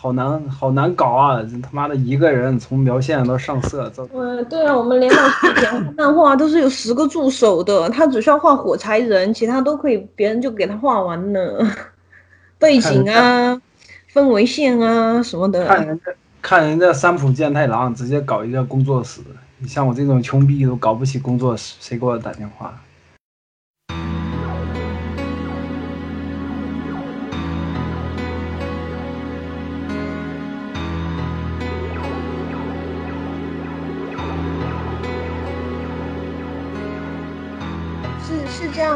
好难好难搞啊！这他妈的一个人从描线到上色，这嗯，对啊，我们连老师给他漫画都是有十个助手的，他只需要画火柴人，其他都可以，别人就给他画完了，背景啊、氛围线啊什么的。看人家看人家三浦健太郎直接搞一个工作室，你像我这种穷逼都搞不起工作室，谁给我打电话？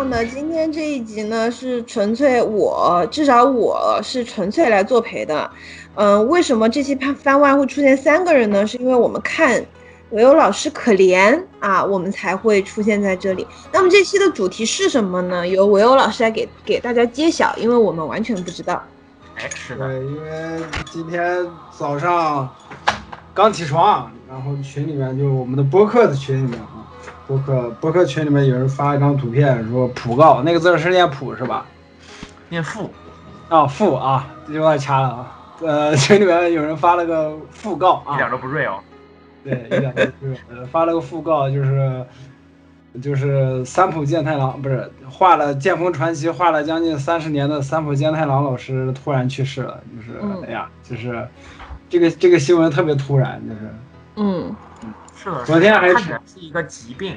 是这样的，今天这一集呢是纯粹我，至少我是纯粹来作陪的。嗯、为什么这期番番外会出现三个人呢？是因为我们看唯有老师可怜啊，我们才会出现在这里。那么这期的主题是什么呢？由唯有老师来给给大家揭晓，因为我们完全不知道。哎，是的，对，因为今天早上刚起床，然后群里面就我们的播客的群里面啊，播客博客群里面有人发一张图片，说普告那个字是念普是吧？念父，啊，复啊，这句话掐了啊。呃，群里面有人发了个讣告啊，一点都不 real。对，一点都不是，呃，发了个讣告，就是就是三浦健太郎不是画了《剑锋传奇》画了将近三十年的三浦健太郎老师突然去世了，就是、嗯哎呀，就是这个这个新闻特别突然，就是嗯，是的，昨天还是一个疾病，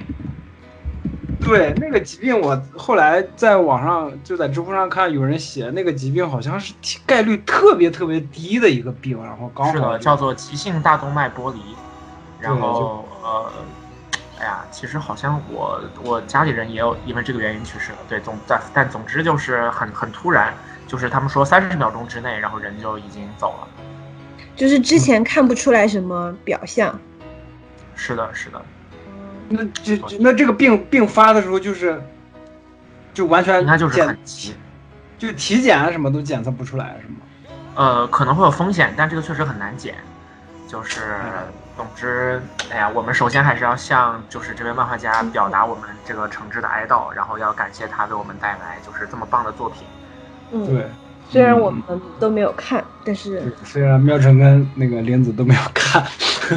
对那个疾病，我后来在网上就在知乎上看有人写那个疾病好像是概率特别特别低的一个病，然后刚是的，好叫做急性大动脉剥离。然对后呃，哎呀，其实好像我我家里人也有因为这个原因去世了。对，总但但总之就是很很突然，就是他们说三十秒钟之内，然后人就已经走了。就是之前看不出来什么表象。是的，是的，那这那这个病病发的时候就是就完全应该就是很急。就体检啊什么都检测不出来是吗？呃，可能会有风险，但这个确实很难检。就是，嗯总之，哎呀，我们首先还是要向就是这位漫画家表达我们这个诚挚的哀悼，然后要感谢他为我们带来就是这么棒的作品。嗯，对，虽然我们都没有看，但是虽然妙成跟那个林子都没有看，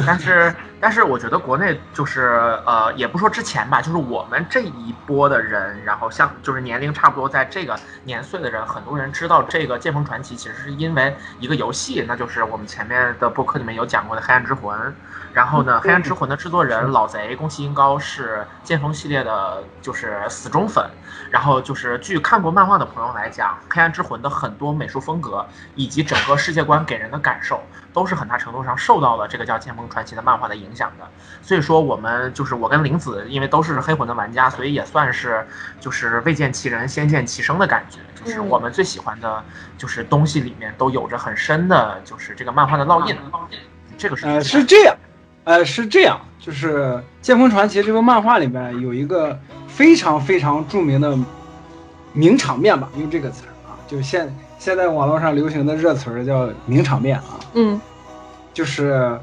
但是，但是我觉得国内就是呃，也不说之前吧，就是我们这一波的人，然后像就是年龄差不多在这个年岁的人，很多人知道这个《剑锋传奇》，其实是因为一个游戏，那就是我们前面的播客里面有讲过的《黑暗之魂》。然后呢，《黑暗之魂》的制作人老贼宫崎英高是剑锋系列的，就是死忠粉。然后就是据看过漫画的朋友来讲，《黑暗之魂》的很多美术风格以及整个世界观给人的感受，都是很大程度上受到了这个叫《剑锋传奇》的漫画的影响的。所以说，我们就是我跟玲子，因为都是黑魂的玩家，所以也算是就是未见其人先见其声的感觉。就是我们最喜欢的，就是东西里面都有着很深的，就是这个漫画的烙印。这个是呃是这样，呃是这样，就是《剑锋传奇》这个漫画里面有一个非常非常著名的名场面吧，用这个词儿啊，就是现现在网络上流行的热词儿叫名场面啊，嗯就是，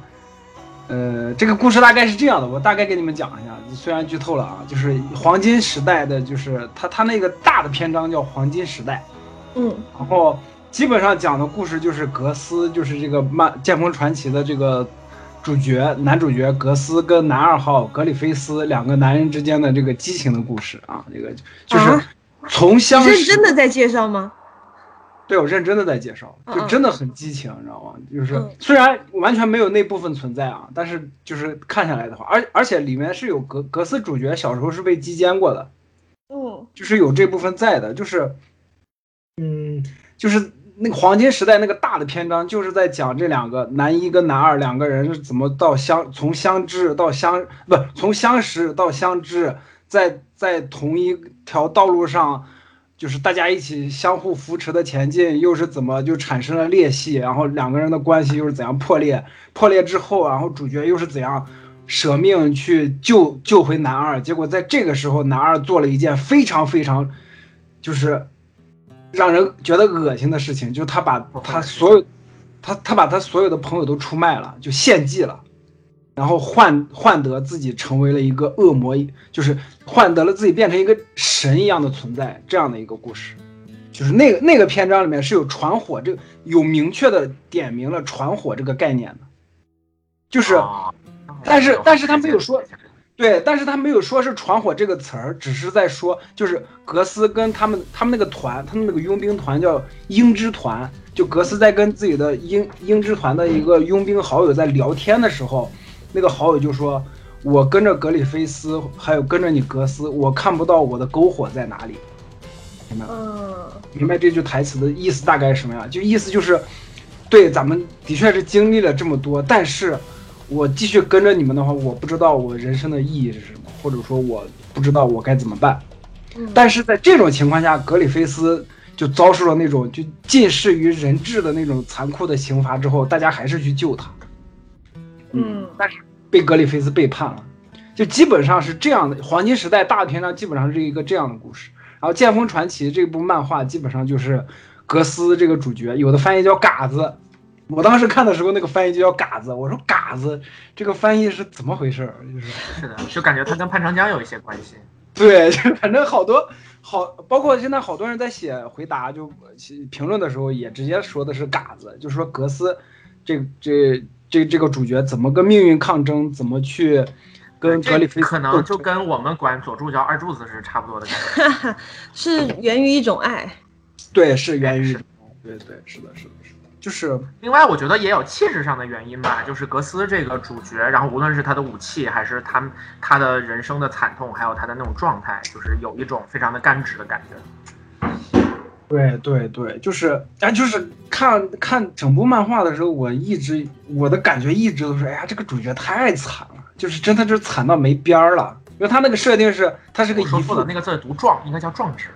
呃，这个故事大概是这样的，我大概给你们讲一下，虽然剧透了啊，就是黄金时代的，就是他他那个大的篇章叫黄金时代，嗯然后基本上讲的故事就是格斯，就是这个漫《剑锋传奇》的这个主角男主角格斯跟男二号格里菲斯两个男人之间的这个激情的故事啊，这个就是啊从相识。认真的在介绍吗？对我认真的在介绍，嗯就真的很激情，你知道吗？就是嗯。虽然完全没有那部分存在啊，但是就是看下来的话，而而且里面是有格格斯主角小时候是被击奸过的，嗯就是有这部分在的，就是，嗯，就是那个黄金时代那个大的篇章，就是在讲这两个男一跟男二两个人是怎么到相从相知到相不从相识到相知，在在同一条道路上，就是大家一起相互扶持的前进，又是怎么就产生了裂隙，然后两个人的关系又是怎样破裂，破裂之后，然后主角又是怎样。舍命去救救回男二，结果在这个时候，男二做了一件非常非常，就是让人觉得恶心的事情，就是他把他所有，他他把他所有的朋友都出卖了，就献祭了，然后换换得自己成为了一个恶魔，就是换得了自己变成一个神一样的存在，这样的一个故事。就是那个那个篇章里面是有传火这个有明确的点明了传火这个概念的，就是，哦但是但是他没有说对，但是他没有说是传火这个词儿，只是在说就是格斯跟他们他们那个团，他们那个佣兵团叫鹰之团，就格斯在跟自己的鹰鹰之团的一个佣兵好友在聊天的时候，那个好友就说。我跟着格里菲斯，还有跟着你格斯，我看不到我的篝火在哪里。明白？嗯，明白这句台词的意思大概是什么样？就意思就是，对，咱们的确是经历了这么多，但是我继续跟着你们的话，我不知道我人生的意义是什么，或者说我不知道我该怎么办。嗯但是在这种情况下，格里菲斯就遭受了那种就近似于人质的那种残酷的刑罚之后，大家还是去救他。嗯但是被格里菲斯背叛了，就基本上是这样的。黄金时代大篇章基本上是一个这样的故事。然后《剑锋传奇》这部漫画基本上就是格斯这个主角，有的翻译叫嘎子。我当时看的时候，那个翻译就叫嘎子。我说嘎子这个翻译是怎么回事儿？就是是的，就感觉他跟潘长江有一些关系。对，就反正好多好，包括现在好多人在写回答就评论的时候，也直接说的是嘎子，就是说格斯这这这这个主角怎么跟命运抗争，怎么去跟格里菲斯可能就跟我们管佐助叫二柱子是差不多的感觉。是源于一种爱。对是源于是对对是的是的是的，就是另外，我觉得也有气质上的原因吧，就是格斯这个主角，然后无论是他的武器，还是他他的人生的惨痛，还有他的那种状态，就是有一种非常的干直的感觉。对对对，就是哎，就是看看整部漫画的时候，我一直我的感觉一直都是，哎呀，这个主角太惨了，就是真的就是惨到没边儿了。因为他那个设定是，他是个姨父我说错了，那个字读壮，应该叫壮志。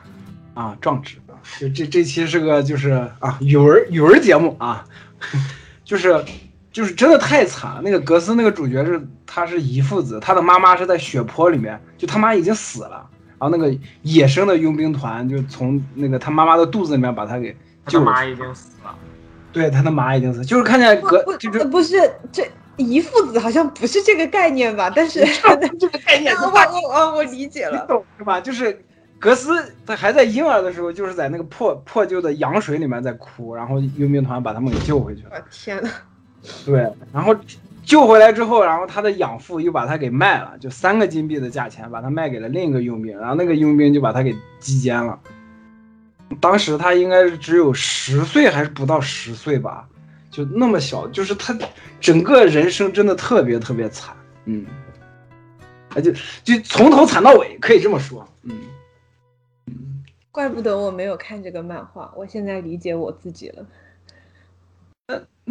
啊，壮志啊，就这这期是个就是啊语文语文节目啊，就是就是真的太惨了。那个格斯那个主角是他是姨父子，他的妈妈是在血泊里面，就他妈已经死了，然后那个野生的佣兵团就从那个他妈妈的肚子里面把他给他救了，已经死了。对，他的妈已经死，就是看见格就是不是这一父子好像不是这个概念吧？但是这个概念，我我我我理解你了。懂是吧？就是格斯他还在婴儿的时候，就是在那个破破旧的羊水里面在哭，然后佣兵团把他们给救回去了。我天呐，对，然后救回来之后，然后他的养父又把他给卖了，就三个金币的价钱把他卖给了另一个佣兵，然后那个佣兵就把他给击奸了。当时他应该是只有十岁还是不到十岁吧，就那么小，就是他整个人生真的特别特别惨，嗯，啊就就从头惨到尾，可以这么说，嗯。怪不得我没有看这个漫画，我现在理解我自己了。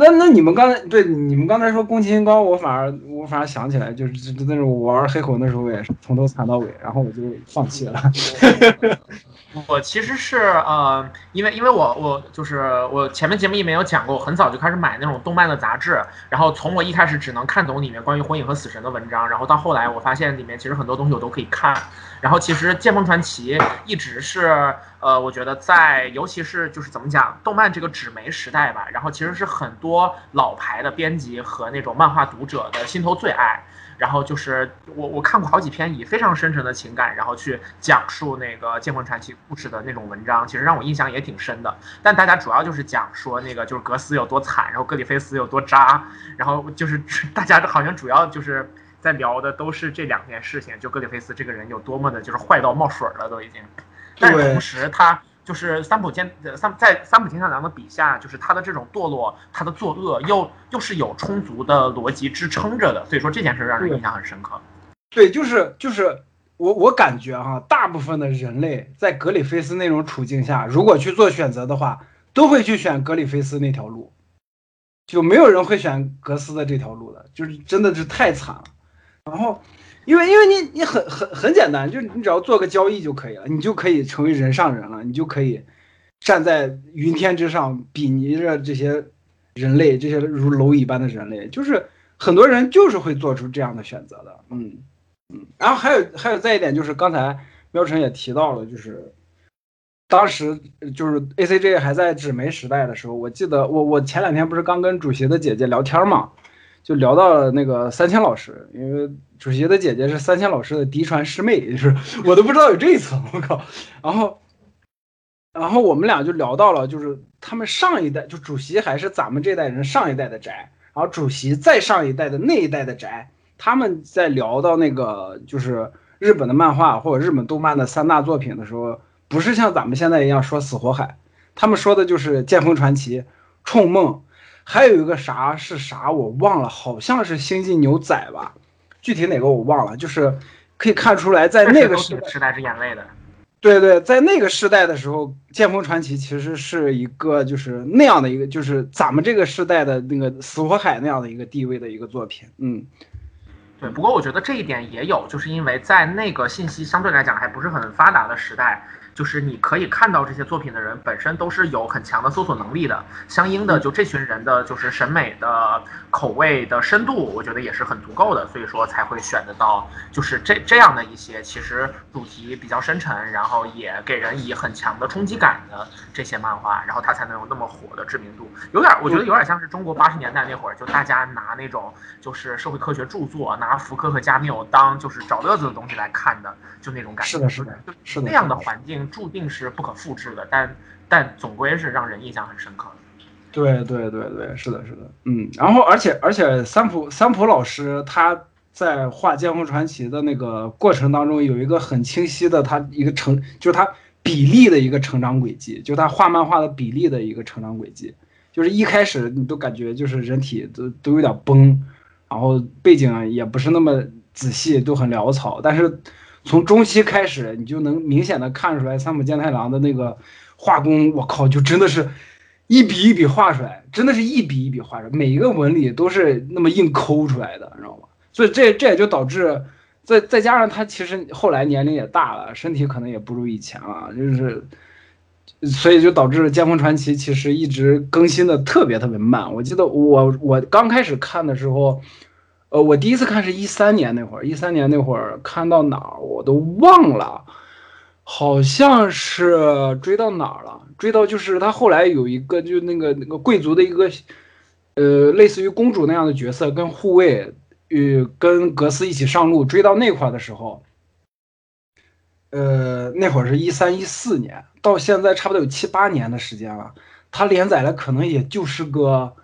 那那你们刚才对你们刚才说宫崎英高，我反而我反而想起来，就是真的是我玩黑魂的时候也是从头惨到尾，然后我就放弃了。我其实是呃，因为因为我我就是我前面节目里面有讲过，我很早就开始买那种动漫的杂志，然后从我一开始只能看懂里面关于火影和死神的文章，然后到后来我发现里面其实很多东西我都可以看，然后其实剑锋传奇一直是呃，我觉得在尤其是就是怎么讲，动漫这个纸媒时代吧，然后其实是很多老牌的编辑和那种漫画读者的心头最爱。然后就是我我看过好几篇以非常深沉的情感，然后去讲述那个《剑魂传奇》故事的那种文章，其实让我印象也挺深的。但大家主要就是讲说那个就是格斯有多惨，然后格里菲斯有多渣，然后就是 大家好像主要就是在聊的都是这两件事情，就格里菲斯这个人有多么的就是坏到冒水了都已经。但同时他。就是三浦健呃三在三浦健太郎的笔下，就是他的这种堕落，他的作恶又又是有充足的逻辑支撑着的，所以说这件事让人印象很深刻。对，就是就是我我感觉哈，大部分的人类在格里菲斯那种处境下，如果去做选择的话，都会去选格里菲斯那条路，就没有人会选格斯的这条路的，就是真的是太惨了。然后。因为因为你你很很很简单，就是你只要做个交易就可以了，你就可以成为人上人了，你就可以站在云天之上，比拟着这些人类，这些如蝼蚁般的人类，就是很多人就是会做出这样的选择的，嗯嗯。然后还有还有再一点就是刚才喵晨也提到了，就是当时就是 A C G 还在纸媒时代的时候，我记得我我前两天不是刚跟主席的姐姐聊天嘛。就聊到了那个三千老师，因为主席的姐姐是三千老师的嫡传师妹，就是 我都不知道有这一层，我靠。然后然后我们俩就聊到了，就是他们上一代，就主席还是咱们这代人上一代的宅，然后主席再上一代的那一代的宅，他们在聊到那个就是日本的漫画或者日本动漫的三大作品的时候，不是像咱们现在一样说死火海，他们说的就是剑锋传奇、冲梦，还有一个啥是啥我忘了，好像是星际牛仔吧，具体哪个我忘了，就是可以看出来在那个时代。时代是眼泪的。对对，在那个时代的时候，《剑锋传奇》其实是一个就是那样的一个，就是咱们这个时代的那个《死火海》那样的一个地位的一个作品。嗯，对。不过我觉得这一点也有，就是因为在那个信息相对来讲还不是很发达的时代。就是你可以看到这些作品的人本身都是有很强的搜索能力的，相应的就这群人的就是审美的口味的深度，我觉得也是很足够的，所以说才会选得到就是这这样的一些其实主题比较深沉，然后也给人以很强的冲击感的这些漫画，然后它才能有那么火的知名度。有点我觉得有点像是中国八十年代那会儿，就大家拿那种就是社会科学著作，拿福柯和加缪当就是找乐子的东西来看的，就那种感觉。是的，是的，是的，那样的环境。注定是不可复制的，但但总归是让人印象很深刻的。对对对对，是的，是的，嗯。然后而且而且，三浦三浦老师他在画《剑锋传奇》的那个过程当中，有一个很清晰的他一个成，就是他比例的一个成长轨迹，就他画漫画的比例的一个成长轨迹。就是一开始你都感觉就是人体都都有点崩，然后背景也不是那么仔细，都很潦草，但是。从中期开始，你就能明显的看出来三浦健太郎的那个画工，我靠，就真的是一笔一笔画出来，真的是一笔一笔画出来，每一个纹理都是那么硬抠出来的，你知道吗？所以这这也就导致，再再加上他其实后来年龄也大了，身体可能也不如以前了，就是，所以就导致《剑锋传奇》其实一直更新的特别特别慢。我记得我我刚开始看的时候。呃，我第一次看是一三年那会儿，一三年那会儿看到哪儿我都忘了，好像是追到哪儿了，追到就是他后来有一个就那个那个贵族的一个，呃，类似于公主那样的角色跟护卫，与跟格斯一起上路，追到那块的时候，呃，那会儿是一三一四年，到现在差不多有七八年的时间了，他连载了可能也就是个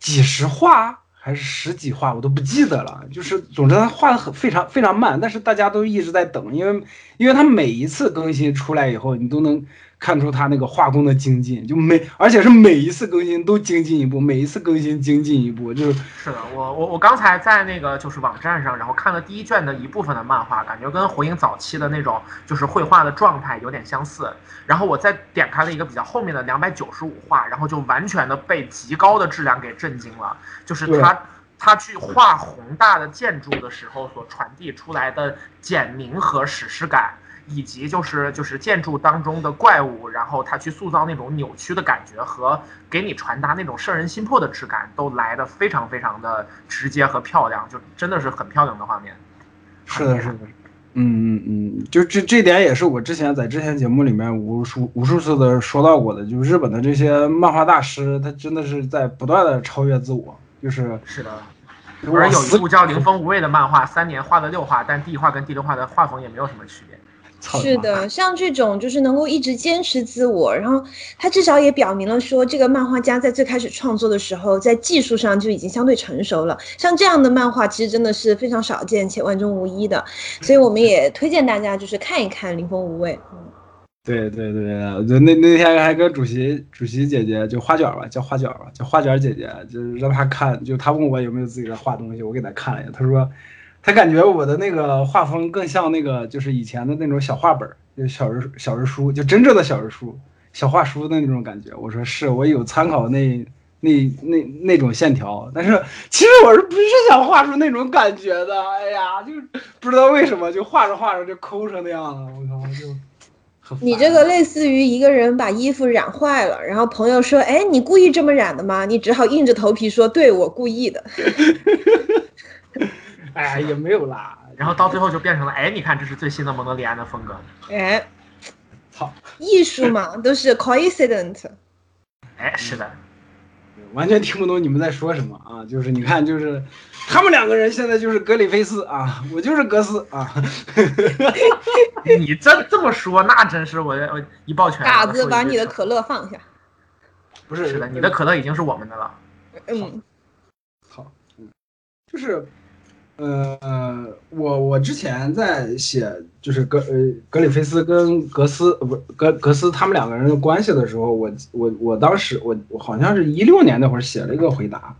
几十话。还是十几画，我都不记得了。就是，总之他画的很非常非常慢，但是大家都一直在等，因为，因为他每一次更新出来以后，你都能。看出他那个画工的精进，就每而且是每一次更新都精进一步，每一次更新精进一步，就是是的。我我我刚才在那个就是网站上，然后看了第一卷的一部分的漫画，感觉跟火影早期的那种就是绘画的状态有点相似。然后我再点开了一个比较后面的两百九十五话，然后就完全的被极高的质量给震惊了。就是他他去画宏大的建筑的时候所传递出来的简明和史诗感。以及就是就是建筑当中的怪物，然后他去塑造那种扭曲的感觉和给你传达那种摄人心魄的质感，都来的非常非常的直接和漂亮，就真的是很漂亮的画面。是的，是的，嗯嗯嗯，就这这点也是我之前在之前节目里面无数无数次的说到过的，就是日本的这些漫画大师，他真的是在不断的超越自我，就是是的。而有一部叫《凌风无畏》的漫画，三年画了六画，但第一画跟第六画的画风也没有什么区别。是的，像这种就是能够一直坚持自我，然后他至少也表明了说，这个漫画家在最开始创作的时候，在技术上就已经相对成熟了。像这样的漫画，其实真的是非常少见且万中无一的，所以我们也推荐大家就是看一看《凌风无畏》。嗯，对对对，就那那天还跟主席主席姐姐就花卷吧，叫花卷吧，叫花卷姐姐，就是让她看，就她问我有没有自己的画东西，我给她看了一下，她说。他感觉我的那个画风更像那个，就是以前的那种小画本，就小人小人书，就真正的小人书、小画书的那种感觉。我说是我有参考那那那那种线条，但是其实我是不是想画出那种感觉的？哎呀，就不知道为什么就画着画着就抠成那样了。我靠，就你这个类似于一个人把衣服染坏了，然后朋友说：“哎，你故意这么染的吗？”你只好硬着头皮说：“对我故意的。”哎，也没有啦，然后到最后就变成了，哎，你看，这是最新的蒙德里安的风格。哎，操，艺术嘛，都是 coincidence。哎，是的。完全听不懂你们在说什么啊！就是你看，就是他们两个人现在就是格里菲斯啊，我就是格斯啊。你这这么说，那真是我我一抱拳。嘎子，把你的可乐放下。不是，是的，你的可乐已经是我们的了。嗯，好，嗯，就是。呃，我我之前在写就是格呃格里菲斯跟格斯不格格斯他们两个人的关系的时候，我我我当时我我好像是一六年那会儿写了一个回答，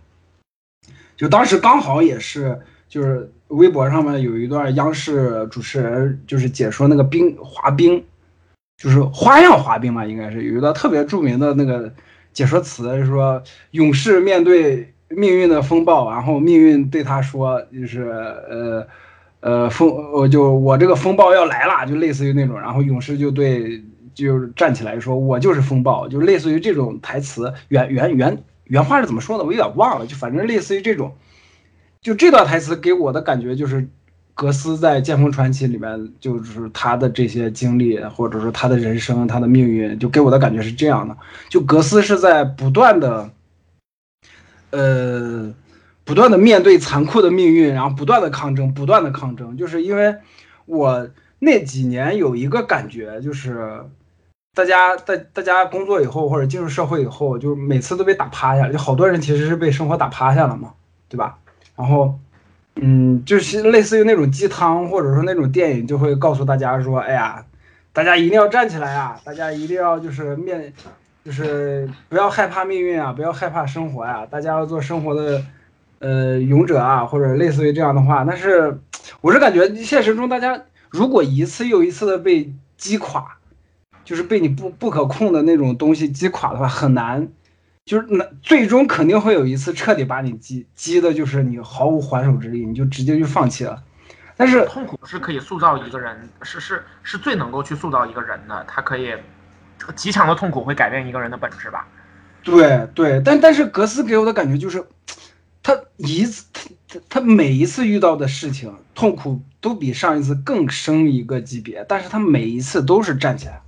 就当时刚好也是就是微博上面有一段央视主持人就是解说那个冰滑冰，就是花样滑冰嘛，应该是有一段特别著名的那个解说词，是说勇士面对。命运的风暴，然后命运对他说，就是呃，呃风，我就我这个风暴要来了，就类似于那种，然后勇士就对，就站起来说，我就是风暴，就类似于这种台词，原原原原话是怎么说的，我有点忘了，就反正类似于这种，就这段台词给我的感觉就是，格斯在《剑锋传奇》里面，就是他的这些经历，或者说他的人生，他的命运，就给我的感觉是这样的，就格斯是在不断的。呃，不断的面对残酷的命运，然后不断的抗争，不断的抗争，就是因为我那几年有一个感觉，就是大家大大家工作以后或者进入社会以后，就每次都被打趴下，就好多人其实是被生活打趴下了嘛，对吧？然后，嗯，就是类似于那种鸡汤或者说那种电影，就会告诉大家说，哎呀，大家一定要站起来啊，大家一定要就是面。就是不要害怕命运啊，不要害怕生活呀，大家要做生活的，呃，勇者啊，或者类似于这样的话。但是，我是感觉现实中大家如果一次又一次的被击垮，就是被你不不可控的那种东西击垮的话，很难，就是那最终肯定会有一次彻底把你击击的，就是你毫无还手之力，你就直接就放弃了。但是痛苦是可以塑造一个人，是是是最能够去塑造一个人的，他可以。极强的痛苦会改变一个人的本质吧？对对，但但是格斯给我的感觉就是，他一次他他他每一次遇到的事情痛苦都比上一次更升一个级别，但是他每一次都是站起来，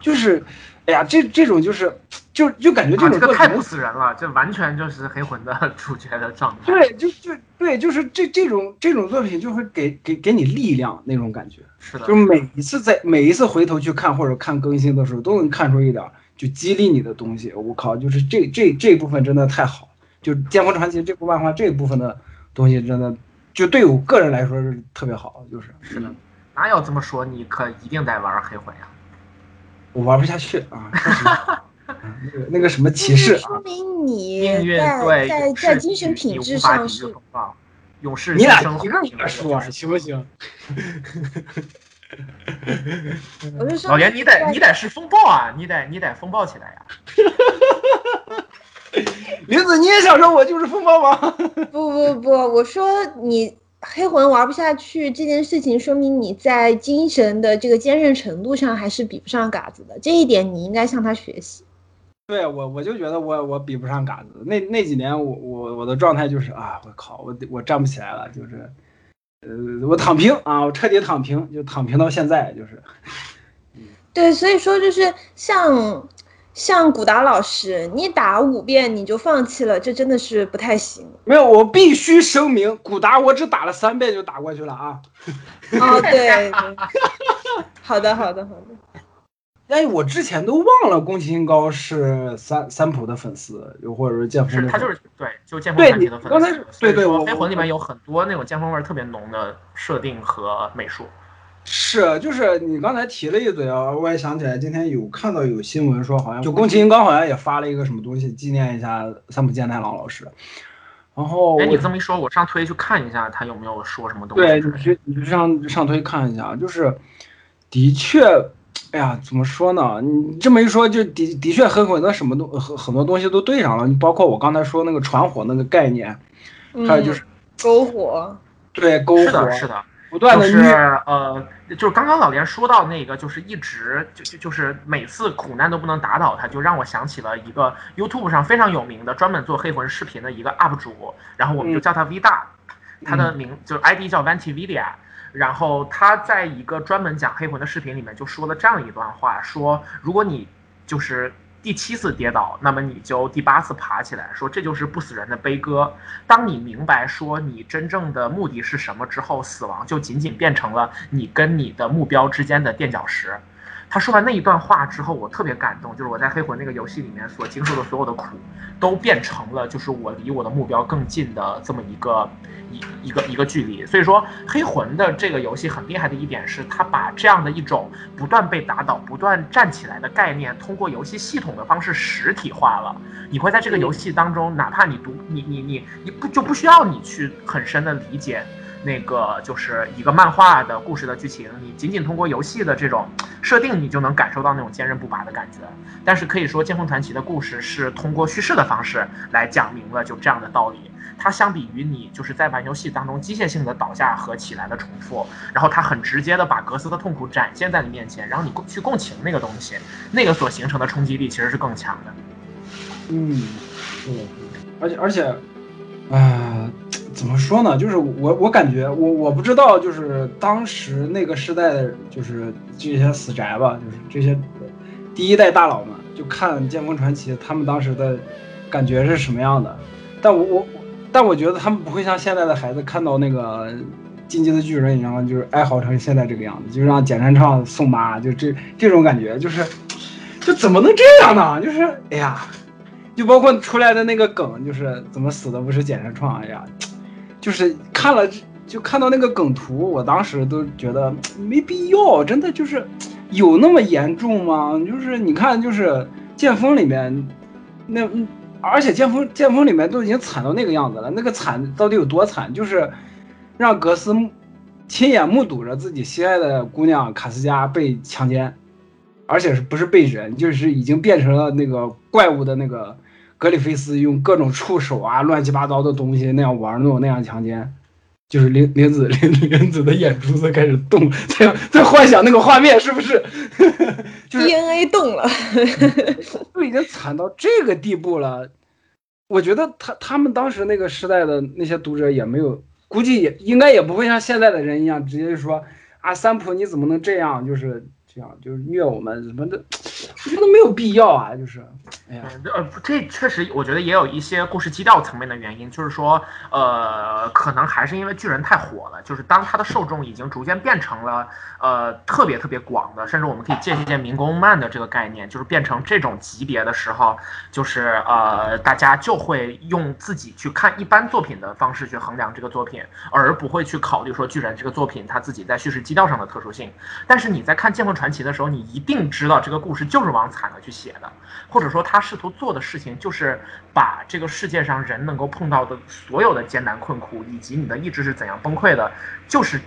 就是，哎呀，这这种就是就就感觉这种这个太不死人了，这完全就是黑魂的 主角的状态。对，就就对，就是这这种这种作品就会给给给你力量那种感觉。是的，就是每一次在每一次回头去看或者看更新的时候，都能看出一点就激励你的东西。我靠，就是这这这部分真的太好，就《剑魂传奇》这部漫画这一部分的东西，真的就对我个人来说是特别好。就是是的，哪有这么说？你可一定得玩黑魂呀！我玩不下去啊！那个那个什么骑士啊，说明你在在在精神品质上是。勇士，你俩一个一个说行不行？老袁，你得你得是风暴啊！你得你得风暴起来呀！林子，你也想说我就是风暴吗？不不不，我说你黑魂玩不下去这件事情，说明你在精神的这个坚韧程度上还是比不上嘎子的，这一点你应该向他学习。对我，我就觉得我我比不上嘎子。那那几年，我我我的状态就是啊，我靠，我我站不起来了，就是，呃，我躺平啊，我彻底躺平，就躺平到现在，就是。对，所以说就是像像古达老师，你打五遍你就放弃了，这真的是不太行。没有，我必须声明，古达我只打了三遍就打过去了啊。哦，对。好的，好的，好的。哎，我之前都忘了宫崎英高是三三浦的粉丝，又或者是剑锋是。他就是对，就剑锋的粉丝。刚才对对，黑魂里面有很多那种剑锋味特别浓的设定和美术。是，就是你刚才提了一嘴啊，我也想起来，今天有看到有新闻说，好像就宫崎英高好像也发了一个什么东西纪念一下三浦健太郎老师。然后，哎，你这么一说，我上推去看一下他有没有说什么东西。对，你去你去上上推看一下，就是的确。哎呀，怎么说呢？你这么一说，就的的确很很多什么东很很多东西都对上了。你包括我刚才说那个传火那个概念，还有就是篝火，对，篝火是的，是的，不断的就是呃，就是刚刚老连说到那个，就是一直就就就是每次苦难都不能打倒他，就让我想起了一个 YouTube 上非常有名的专门做黑魂视频的一个 UP 主，然后我们就叫他 V 大，他的名就是 ID 叫 Vantividia。然后他在一个专门讲黑魂的视频里面就说了这样一段话，说如果你就是第七次跌倒，那么你就第八次爬起来，说这就是不死人的悲歌。当你明白说你真正的目的是什么之后，死亡就仅仅变成了你跟你的目标之间的垫脚石。他说完那一段话之后，我特别感动，就是我在黑魂那个游戏里面所经受的所有的苦，都变成了就是我离我的目标更近的这么一个一一个一个距离。所以说，黑魂的这个游戏很厉害的一点是，它把这样的一种不断被打倒、不断站起来的概念，通过游戏系统的方式实体化了。你会在这个游戏当中，哪怕你读你你你你不就不需要你去很深的理解。那个就是一个漫画的故事的剧情，你仅仅通过游戏的这种设定，你就能感受到那种坚韧不拔的感觉。但是可以说，《剑锋传奇》的故事是通过叙事的方式来讲明了就这样的道理。它相比于你就是在玩游戏当中机械性的倒下和起来的重复，然后它很直接的把格斯的痛苦展现在你面前，然后你共去共情那个东西，那个所形成的冲击力其实是更强的。嗯，嗯，而且而且，啊。怎么说呢？就是我，我感觉我我不知道，就是当时那个时代的，就是这些死宅吧，就是这些第一代大佬们，就看《剑锋传奇》，他们当时的感觉是什么样的？但我我但我觉得他们不会像现在的孩子看到那个进击的巨人一样，就是哀嚎成现在这个样子，就让简山畅送妈，就这这种感觉，就是就怎么能这样呢？就是哎呀，就包括出来的那个梗，就是怎么死的不是简山创？哎呀。就是看了就看到那个梗图，我当时都觉得 没必要，真的就是有那么严重吗？就是你看，就是剑锋里面那，而且剑锋剑锋里面都已经惨到那个样子了，那个惨到底有多惨？就是让格斯亲眼目睹着自己心爱的姑娘卡斯加被强奸，而且是不是被人，就是已经变成了那个怪物的那个。格里菲斯用各种触手啊、乱七八糟的东西那样玩弄、那样强奸，就是林林子 林林子的眼珠子开始动，在在幻想那个画面是不是？就是 DNA 动了，都已经惨到这个地步了。我觉得他他们当时那个时代的那些读者也没有，估计也应该也不会像现在的人一样直接就说啊，三浦你怎么能这样？就是。就是虐我们什么的，我觉得没有必要啊。就是，哎呀，呃，这确实，我觉得也有一些故事基调层面的原因，就是说，呃，可能还是因为巨人太火了，就是当他的受众已经逐渐变成了，呃，特别特别广的，甚至我们可以借鉴民工漫的这个概念，就是变成这种级别的时候，就是呃，大家就会用自己去看一般作品的方式去衡量这个作品，而不会去考虑说巨人这个作品他自己在叙事基调上的特殊性。但是你在看《剑魂传奇》的时候，你一定知道这个故事就是往惨了去写的，或者说他试图做的事情就是把这个世界上人能够碰到的所有的艰难困苦，以及你的意志是怎样崩溃的，就是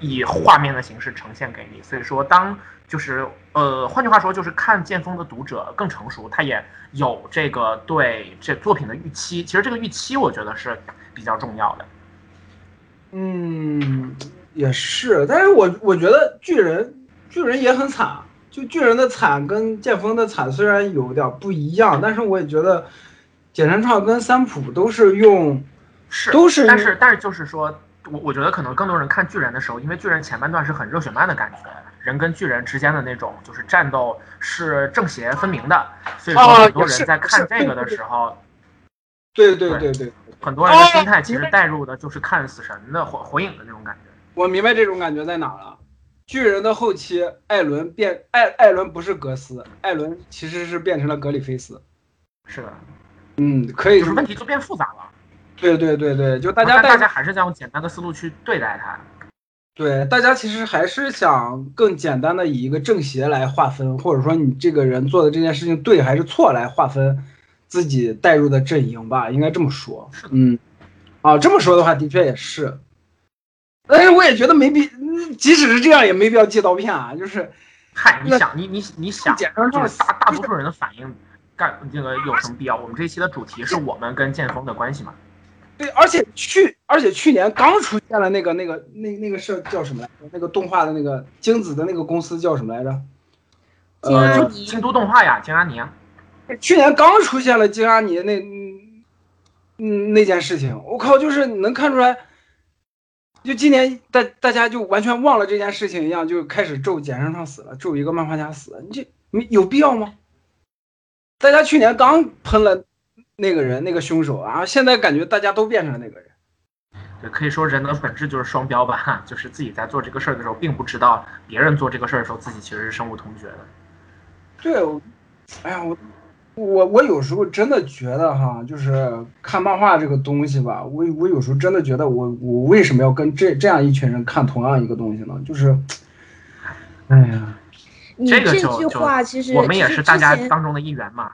以画面的形式呈现给你。所以说，当就是呃，换句话说，就是看剑锋的读者更成熟，他也有这个对这作品的预期。其实这个预期，我觉得是比较重要的。嗯，也是，但是我我觉得巨人。巨人也很惨，就巨人的惨跟剑锋的惨虽然有点不一样，但是我也觉得简山创跟三浦都是用，是都是，但是但是就是说，我我觉得可能更多人看巨人的时候，因为巨人前半段是很热血漫的感觉，人跟巨人之间的那种就是战斗是正邪分明的，所以说很多人在看这个的时候，对对对对，很多人的心态其实带入的就是看死神的火火影的那种感觉。我明白这种感觉在哪了。巨人的后期，艾伦变艾艾伦不是格斯，艾伦其实是变成了格里菲斯。是的，嗯，可以。就是问题就变复杂了。对对对对，就大家大家还是在用简单的思路去对待他。对，大家其实还是想更简单的以一个正邪来划分，或者说你这个人做的这件事情对还是错来划分自己带入的阵营吧，应该这么说。嗯，啊，这么说的话，的确也是。但是我也觉得没必，即使是这样也没必要借刀片啊。就是，嗨，你想，你你你想，就是大大多数人的反应，干这个有什么必要？我们这一期的主题是我们跟剑锋的关系嘛？对，而且去，而且去年刚出现了那个那个那那个事叫什么来着？那个动画的那个精子的那个公司叫什么来着？呃，京都动画呀，京阿尼。去年刚出现了京阿尼那嗯那件事情，我靠，就是能看出来。就今年大大家就完全忘了这件事情一样，就开始咒简山创死了，咒一个漫画家死了，你这你有必要吗？大家去年刚喷了那个人，那个凶手，然后现在感觉大家都变成了那个人。对，可以说人的本质就是双标吧，就是自己在做这个事儿的时候，并不知道别人做这个事儿的时候，自己其实是深恶痛绝的。对，哎呀，我我我有时候真的觉得哈，就是看漫画这个东西吧，我我有时候真的觉得我我为什么要跟这这样一群人看同样一个东西呢？就是，哎呀，你这句话其实我们也是大家当中的一员嘛。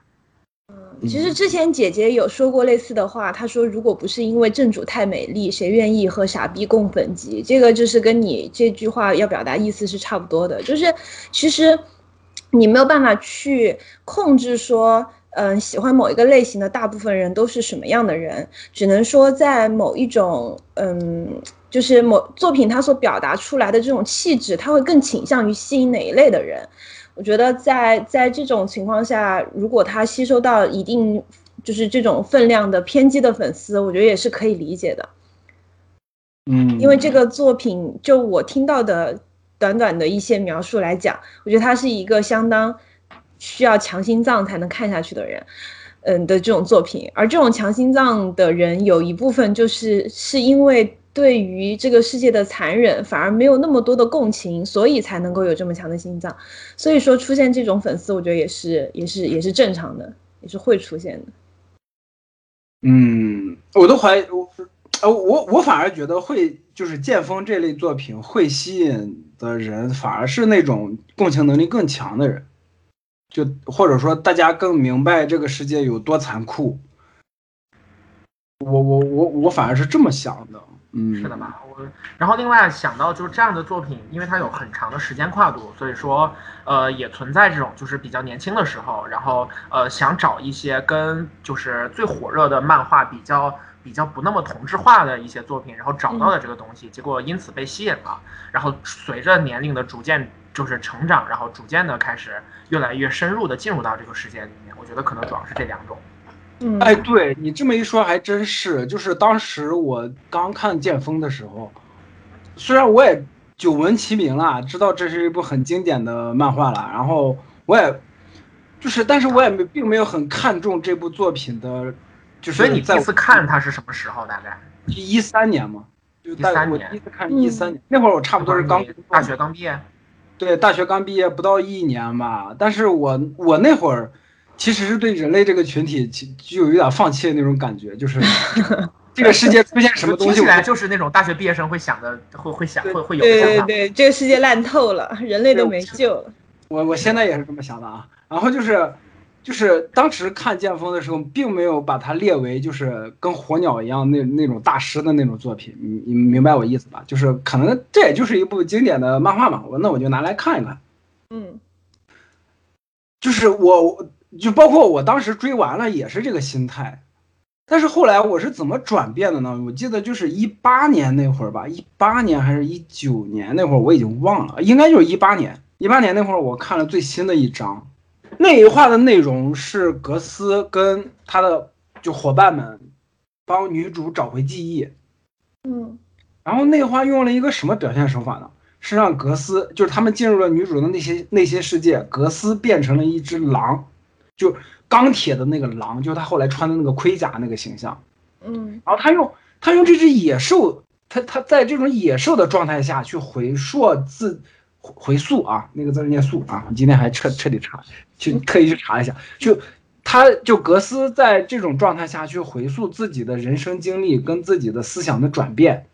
嗯其实之前姐姐有说过类似的话，她说如果不是因为正主太美丽，谁愿意和傻逼共粉级？这个就是跟你这句话要表达意思是差不多的，就是其实你没有办法去控制说，嗯，喜欢某一个类型的大部分人都是什么样的人，只能说在某一种，嗯，就是某作品它所表达出来的这种气质，它会更倾向于吸引哪一类的人。我觉得在在这种情况下，如果他吸收到一定就是这种分量的偏激的粉丝，我觉得也是可以理解的。嗯，因为这个作品，就我听到的短短的一些描述来讲，我觉得他是一个相当需要强心脏才能看下去的人，嗯的这种作品。而这种强心脏的人，有一部分就是是因为。对于这个世界的残忍，反而没有那么多的共情，所以才能够有这么强的心脏。所以说，出现这种粉丝，我觉得也是，也是，也是正常的，也是会出现的。嗯，我都怀疑我，呃，我我反而觉得会，就是剑锋这类作品会吸引的人，反而是那种共情能力更强的人，就或者说大家更明白这个世界有多残酷。我我我我反而是这么想的。嗯，是的吧？我然后另外想到就是这样的作品，因为它有很长的时间跨度，所以说呃也存在这种就是比较年轻的时候，然后呃想找一些跟就是最火热的漫画比较比较不那么同质化的一些作品，然后找到了这个东西，结果因此被吸引了，然后随着年龄的逐渐就是成长，然后逐渐的开始越来越深入的进入到这个世界里面。我觉得可能主要是这两种。哎，对你这么一说，还真是。就是当时我刚看《剑锋》的时候，虽然我也久闻其名了，知道这是一部很经典的漫画了，然后我也就是，但是我也没并没有很看重这部作品的。就所以你第一次看它是什么时候？大概一三年嘛，就一三年。我第一次看一三年，那会儿我差不多是刚大学刚毕业。对，大学刚毕业不到一年吧。但是我我那会儿。其实是对人类这个群体，就有一点放弃的那种感觉，就是 这个世界出现什么东西，听起来就是那种大学毕业生会想的，会会想，会会有对对对，这个世界烂透了，人类都没救了。我我现在也是这么想的啊。然后就是，就是当时看剑锋的时候，并没有把它列为就是跟火鸟一样那那种大师的那种作品，你你明白我意思吧？就是可能这也就是一部经典的漫画嘛，我那我就拿来看一看。嗯，就是我。就包括我当时追完了也是这个心态，但是后来我是怎么转变的呢？我记得就是一八年那会儿吧，一八年还是一九年那会儿我已经忘了，应该就是一八年。一八年那会儿我看了最新的一章，那一话的内容是格斯跟他的就伙伴们帮女主找回记忆，嗯，然后那话用了一个什么表现手法呢？是让格斯就是他们进入了女主的那些那些世界，格斯变成了一只狼。就钢铁的那个狼，就是他后来穿的那个盔甲那个形象，嗯，然后他用他用这只野兽，他他在这种野兽的状态下去回溯自回溯啊，那个字念溯啊，我今天还彻彻底查，去特意去查一下，就他就格斯在这种状态下去回溯自己的人生经历跟自己的思想的转变，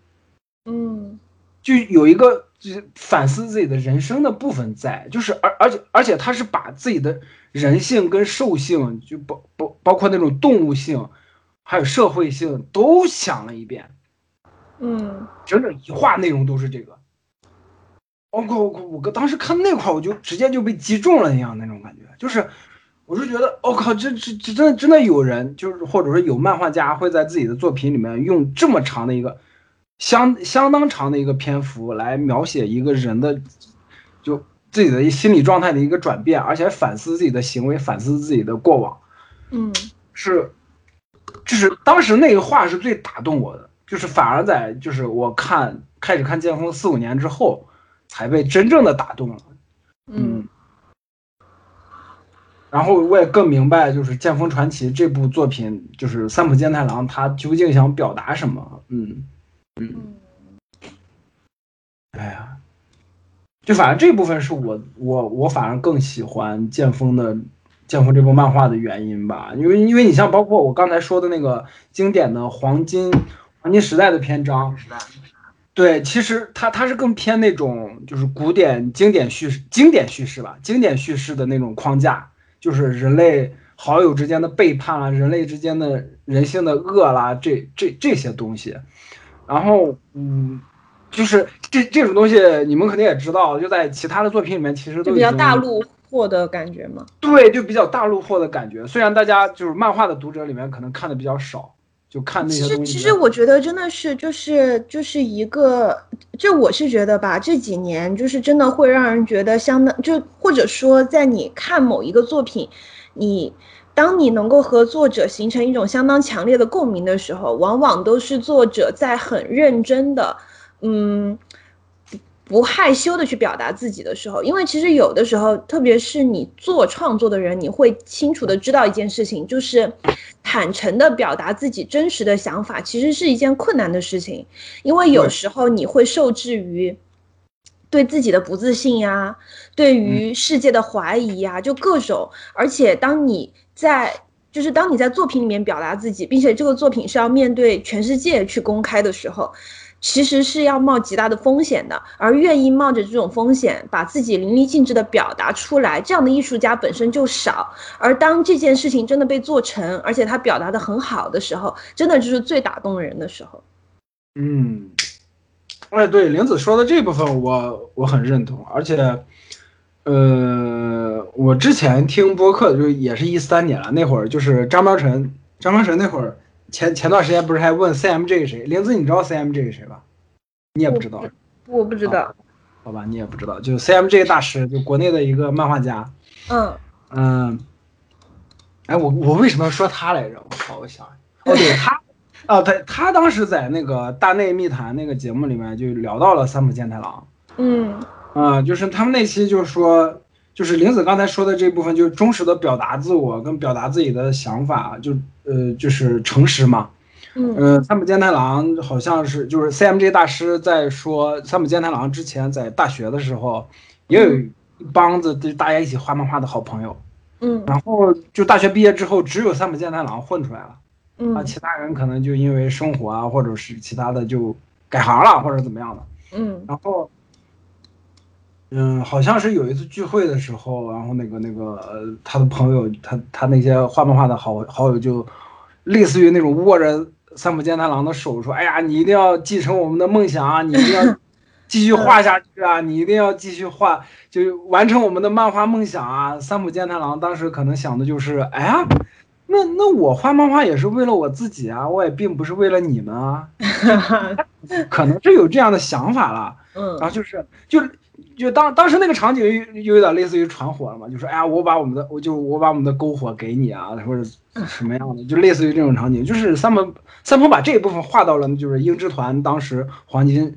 嗯，就有一个就是反思自己的人生的部分在，就是而而且而且他是把自己的。人性跟兽性，就包包包括那种动物性，还有社会性，都想了一遍。嗯，整整一话内容都是这个。我靠我靠！我哥当时看那块，我就直接就被击中了一样那种感觉，就是，我是觉得，我靠，这这这真的真的有人，就是或者说有漫画家会在自己的作品里面用这么长的一个相相当长的一个篇幅来描写一个人的，就。自己的心理状态的一个转变，而且反思自己的行为，反思自己的过往，嗯，是，就是当时那个话是最打动我的，就是反而在就是我看开始看剑锋四五年之后，才被真正的打动了，嗯，然后我也更明白，就是《剑锋传奇》这部作品，就是三浦健太郎他究竟想表达什么。嗯嗯，哎呀，就反正这部分是我我我反而更喜欢剑锋的剑锋这部漫画的原因吧，因为因为你像包括我刚才说的那个经典的黄金黄金时代的篇章。对，其实它它是更偏那种就是古典经典叙事、经典叙事吧，经典叙事的那种框架，就是人类好友之间的背叛啦，人类之间的人性的恶啦，这这这些东西。然后，嗯，就是这这种东西，你们肯定也知道，就在其他的作品里面，其实都比较大陆货的感觉嘛。对，就比较大陆货的感觉。虽然大家就是漫画的读者里面可能看的比较少。就看那些东西。其实，其实我觉得真的是，就是就是一个，这我是觉得吧，这几年就是真的会让人觉得相当，就或者说在你看某一个作品，你当你能够和作者形成一种相当强烈的共鸣的时候，往往都是作者在很认真的，嗯。不害羞的去表达自己的时候，因为其实有的时候，特别是你做创作的人，你会清楚的知道一件事情，就是坦诚的表达自己真实的想法，其实是一件困难的事情，因为有时候你会受制于对自己的不自信呀，对于世界的怀疑呀，就各种，而且当你在就是当你在作品里面表达自己，并且这个作品是要面对全世界去公开的时候。其实是要冒极大的风险的，而愿意冒着这种风险把自己淋漓尽致的表达出来，这样的艺术家本身就少。而当这件事情真的被做成，而且他表达的很好的时候，真的就是最打动人的时候。嗯，哎，对，玲子说的这部分我我很认同，而且，呃，我之前听播客就也是一三年了，那会儿就是张苗晨，张苗晨那会儿。前前段时间不是还问 CMG 谁？玲子，你知道 CMG 谁吧？你也不知道，我不知道。好吧，你也不知道，就 CMG 大师，就国内的一个漫画家。嗯嗯。哎，我我为什么要说他来着？我靠，我想，哦，对他，啊，他他当时在那个大内密谈那个节目里面就聊到了三浦健太郎。嗯。啊，就是他们那期就是说。就是玲子刚才说的这部分，就是忠实的表达自我跟表达自己的想法，就呃就是诚实嘛。嗯，呃，三浦健太郎好像是就是 CMJ 大师在说三浦健太郎之前在大学的时候，也有一帮子就大家一起画漫画的好朋友。嗯，然后就大学毕业之后，只有三浦健太郎混出来了。嗯，啊，其他人可能就因为生活啊，或者是其他的就改行了，或者怎么样的。嗯，然后。嗯，好像是有一次聚会的时候，然后那个那个呃他的朋友，他他那些画漫画的好好友就，类似于那种握着三浦健太郎的手说：“哎呀，你一定要继承我们的梦想啊，你一定要继续画下去啊，你一定要继续画，就完成我们的漫画梦想啊。”三浦健太郎当时可能想的就是：哎呀，那那我画漫画也是为了我自己啊，我也并不是为了你们啊，可能是有这样的想法了。嗯，然后就是就。就当当时那个场景又又有点类似于传火了嘛，就说哎呀，我把我们的我就我把我们的篝火给你啊，或者什么样的，就类似于这种场景。就是三鹏三鹏把这一部分画到了，就是鹰之团当时黄金，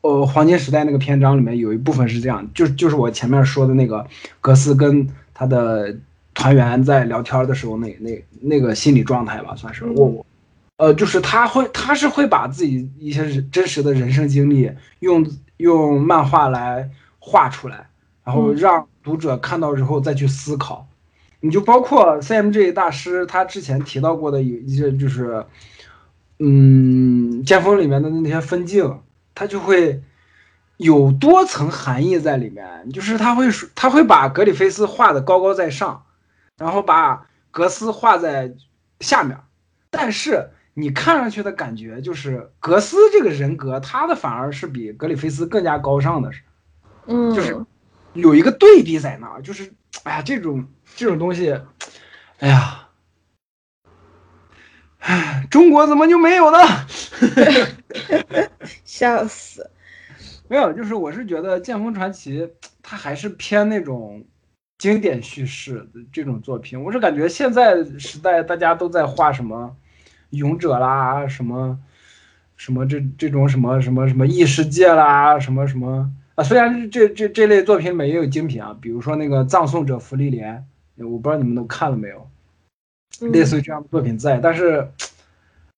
呃黄金时代那个篇章里面有一部分是这样，就就是我前面说的那个格斯跟他的团员在聊天的时候那那那个心理状态吧，算是我我，呃就是他会他是会把自己一些真实的人生经历用用漫画来。画出来，然后让读者看到之后再去思考。你就包括 CMG 大师他之前提到过的有一些，就是，嗯，剑锋里面的那些分镜，他就会有多层含义在里面。就是他会说，他会把格里菲斯画的高高在上，然后把格斯画在下面。但是你看上去的感觉就是，格斯这个人格，他的反而是比格里菲斯更加高尚的。嗯，就是有一个对比在那儿，就是哎呀，这种这种东西，哎呀，哎，中国怎么就没有呢？笑死！没有，就是我是觉得《剑锋传奇》它还是偏那种经典叙事的这种作品。我是感觉现在时代大家都在画什么勇者啦，什么什么这这种什么什么什么异世界啦，什么什么。啊，虽然这这这类作品里面也有精品啊，比如说那个《葬送者福利莲》，我不知道你们都看了没有，嗯类似于这样的作品在，但是，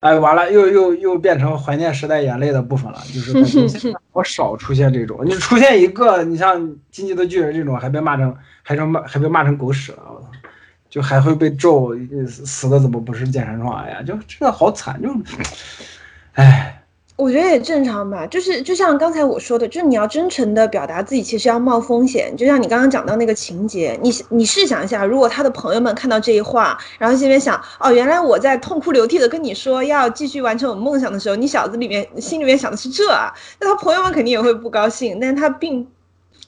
哎，完了，又又又变成怀念时代眼泪的部分了，就是感觉现 在好少出现这种，你出现一个，你像《进击的巨人》这种，还被骂成，还成骂，还被骂成狗屎了，我操，就还会被咒，呃死的怎么不是剑山创？哎呀，就真的好惨，就，哎。我觉得也正常吧，就是就像刚才我说的，就是你要真诚的表达自己，其实要冒风险。就像你刚刚讲到那个情节，你你试想一下，如果他的朋友们看到这一话，然后心里面想，哦，原来我在痛哭流涕的跟你说要继续完成我梦想的时候，你小子里面心里面想的是这啊，那他朋友们肯定也会不高兴，但他并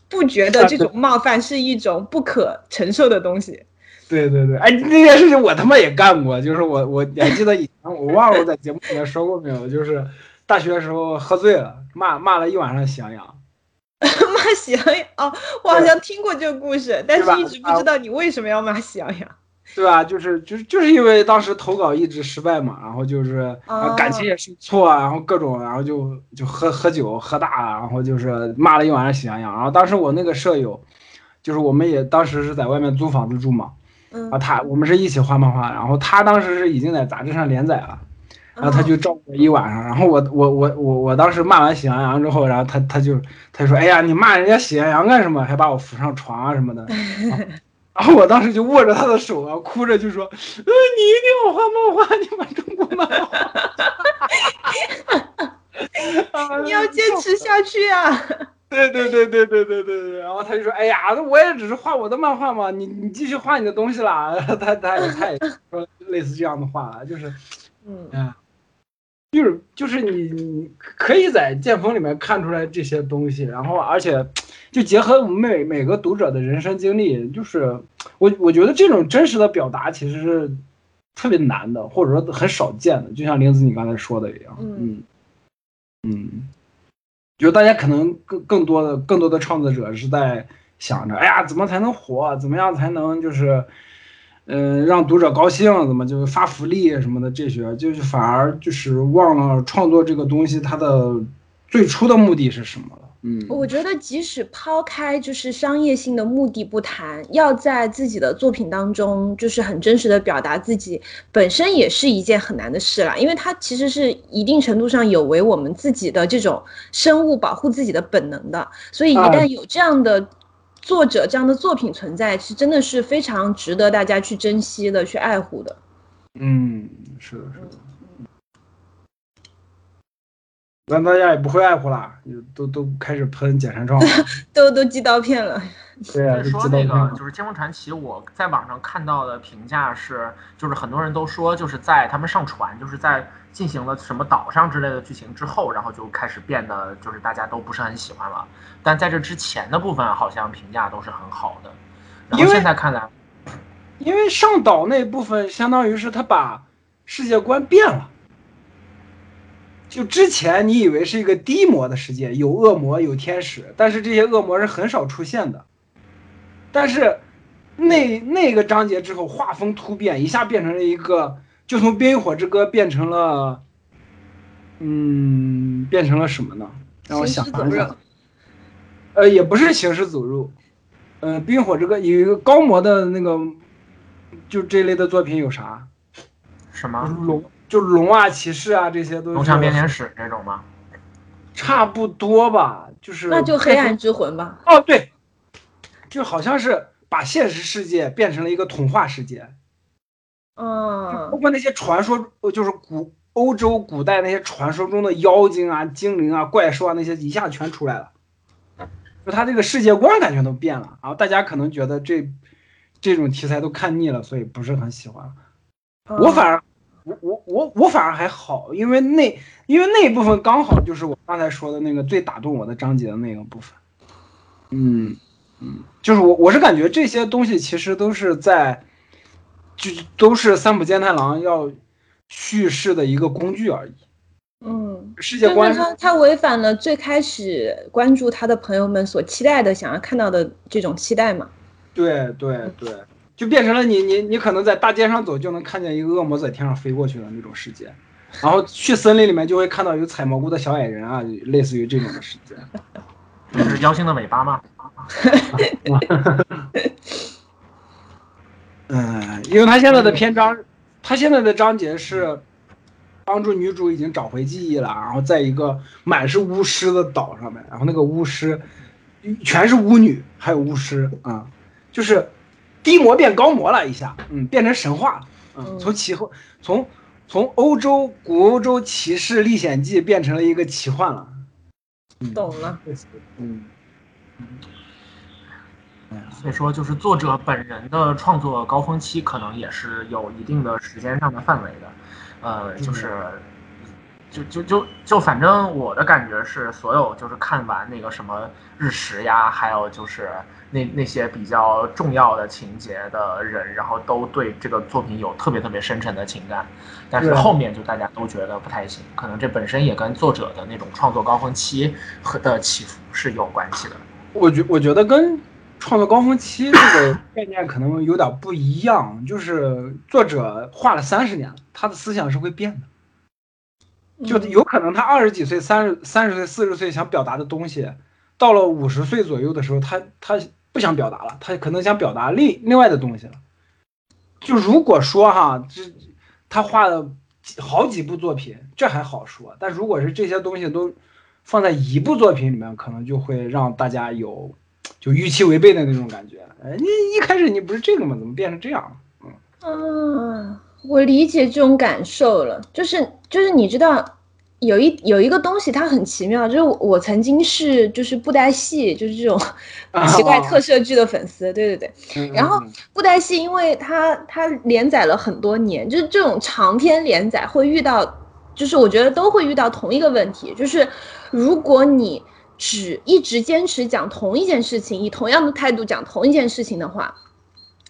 不觉得这种冒犯是一种不可承受的东西。对对对，哎，那件事情我他妈也干过，就是我我你还记得以前我忘了我在节目里面说过没有，就是大学的时候喝醉了，骂骂了一晚上喜羊羊。骂喜羊羊哦，我好像听过这个故事，但是一直不知道你为什么要骂喜羊羊。对吧？就是就是就是因为当时投稿一直失败嘛，然后就是、哦感情也是错啊，然后各种，然后就就喝喝酒喝大了，然后就是骂了一晚上喜羊羊。然后当时我那个舍友，就是我们也当时是在外面租房子住嘛，嗯啊，他我们是一起画漫画，然后他当时是已经在杂志上连载了。然后他哦就照顾我一晚上，然后我我我我我当时骂完喜羊羊之后，然后他他就他就说，哎呀，你骂人家喜羊羊干什么？还把我扶上床啊什么的。然后我当时就握着他的手啊，哭着就说，呃，你一定要画漫画，你把中国漫画。啊你要坚持下去啊！对对对对对对对对，然后他就说：“哎呀，那我也只是画我的漫画嘛，你你继续画你的东西啦。”他他也他也说类似这样的话，就是嗯嗯，就是就是你你可以在剑锋里面看出来这些东西，然后而且就结合我们每每个读者的人生经历，就是我我觉得这种真实的表达其实是特别难的，或者说很少见的，就像玲子你刚才说的一样，嗯嗯就，大家可能更更多的更多的创作者是在想着，哎呀，怎么才能火？怎么样才能就是，嗯、让读者高兴？怎么就发福利什么的这些，就是反而就是忘了创作这个东西它的最初的目的是什么了。嗯，我觉得即使抛开就是商业性的目的不谈，要在自己的作品当中就是很真实的表达自己，本身也是一件很难的事啦，因为它其实是一定程度上有违我们自己的这种生物保护自己的本能的，所以一啊旦有这样的作者这样的作品存在，是真的是非常值得大家去珍惜的、去爱护的。嗯，是的，是的。那大家也不会爱护啦，都都开始喷简山创了。都都寄刀片了，对啊，就是说那个就是《剑锋传奇》，我在网上看到的评价是，就是很多人都说，就是在他们上传，就是在进行了什么岛上之类的剧情之后，然后就开始变得就是大家都不是很喜欢了。但在这之前的部分，好像评价都是很好的。然后因为现在看来，因为上岛那部分相当于是他把世界观变了。就之前你以为是一个低魔的世界，有恶魔有天使，但是这些恶魔是很少出现的。但是那那个章节之后，画风突变，一下变成了一个，就从《冰与火之歌》变成了，嗯，变成了什么呢？让我想想。呃，也不是行尸走肉，呃，《冰与火之歌》有一个高模的那个，就这类的作品有啥？什么龙，就龙啊、骑士啊，这些都《龙是翔编年史》这种吗？差不多吧，就是那就黑暗之魂吧。哦，对，就好像是把现实世界变成了一个童话世界，包嗯，括那些传说，呃就是古欧洲古代那些传说中的妖精啊、精灵啊、怪兽啊那些一下全出来了，就他这个世界观感觉都变了，然后大家可能觉得这这种题材都看腻了，所以不是很喜欢。我反而，我我我我反而还好，因为那因为那一部分刚好就是我刚才说的那个最打动我的章节的那个部分。嗯嗯，就是我我是感觉这些东西其实都是在，就都是三浦健太郎要叙事的一个工具而已。嗯，世就是界观他他违反了最开始关注他的朋友们所期待的、想要看到的这种期待嘛。对对对，就变成了你你你可能在大街上走就能看见一个恶魔在天上飞过去的那种世界，然后去森林里面就会看到有采蘑菇的小矮人啊，类似于这种的世界。就是妖精的尾巴吗？嗯，因为他现在的篇章，他现在的章节是帮助女主已经找回记忆了，然后在一个满是巫师的岛上面，然后那个巫师全是巫女，还有巫师啊、就是低魔变高魔了一下，嗯，变成神话了，从奇后从从欧洲古欧洲骑士历险记变成了一个奇幻了，嗯。懂了。嗯，所以说，就是作者本人的创作高峰期可能也是有一定的时间上的范围的，呃，就是，就就就就反正我的感觉是，所有就是看完那个什么日食呀，还有就是那那些比较重要的情节的人，然后都对这个作品有特别特别深沉的情感，但是后面就大家都觉得不太行，可能这本身也跟作者的那种创作高峰期和的起伏是有关系的。我觉我觉得跟创作高峰期这个 概念可能有点不一样，就是作者画了三十年了，他的思想是会变的，就嗯有可能他二十几岁、三十三十岁、四十岁想表达的东西，到了五十岁左右的时候，他他不想表达了，他可能想表达另另外的东西了。就如果说哈，这他画了几好几部作品，这还好说，但如果是这些东西都放在一部作品里面，可能就会让大家有就预期违背的那种感觉。哎，你一开始你不是这个吗？怎么变成这样了？嗯，我理解这种感受了，就是就是你知道，有一有一个东西它很奇妙，就是我我曾经是就是布袋戏，就是这种 奇怪特摄剧的粉丝，对对对。嗯然后布袋戏，因为它它连载了很多年，就是这种长篇连载会遇到，就是我觉得都会遇到同一个问题，就是如果你只一直坚持讲同一件事情，以同样的态度讲同一件事情的话，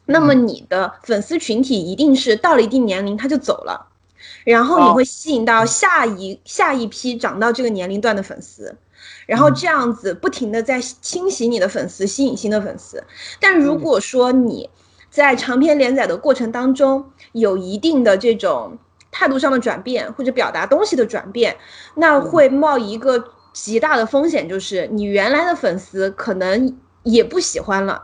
那么你的粉丝群体一定是到了一定年龄他就走了，然后你哦会吸引到下一下一批长到这个年龄段的粉丝。然后这样子不停的在清洗你的粉丝，吸引新的粉丝。但如果说你在长篇连载的过程当中有一定的这种态度上的转变，或者表达东西的转变，那会冒一个极大的风险，就是你原来的粉丝可能也不喜欢了，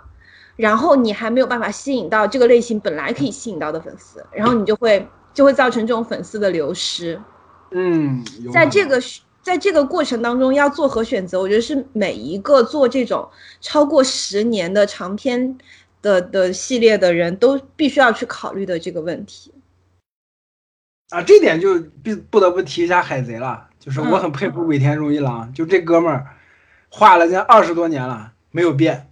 然后你还没有办法吸引到这个类型本来可以吸引到的粉丝，然后你就会就会造成这种粉丝的流失。嗯，在这个在这个过程当中要做何选择，我觉得是每一个做这种超过十年的长篇的的系列的人都必须要去考虑的这个问题。啊，这点就必不得不提一下海贼了，就是我嗯很佩服尾田荣一郎，就这哥们儿画了将二十多年了，没有变。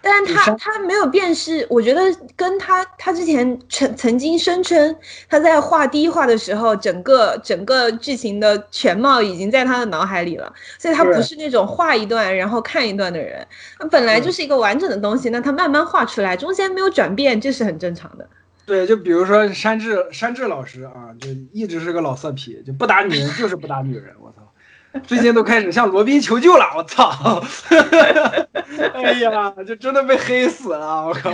但是他他没有变是，我觉得跟他他之前曾曾经声称他在画第一画的时候，整个整个剧情的全貌已经在他的脑海里了，所以他不是那种画一段然后看一段的人，他本来就是一个完整的东西，那他慢慢画出来，中间没有转变，这是很正常的。对，就比如说山治山治老师啊，就一直是个老色批，就不打女人就是不打女人，我操！最近都开始向罗宾求救了，我操！哎呀，就真的被黑死了，我靠！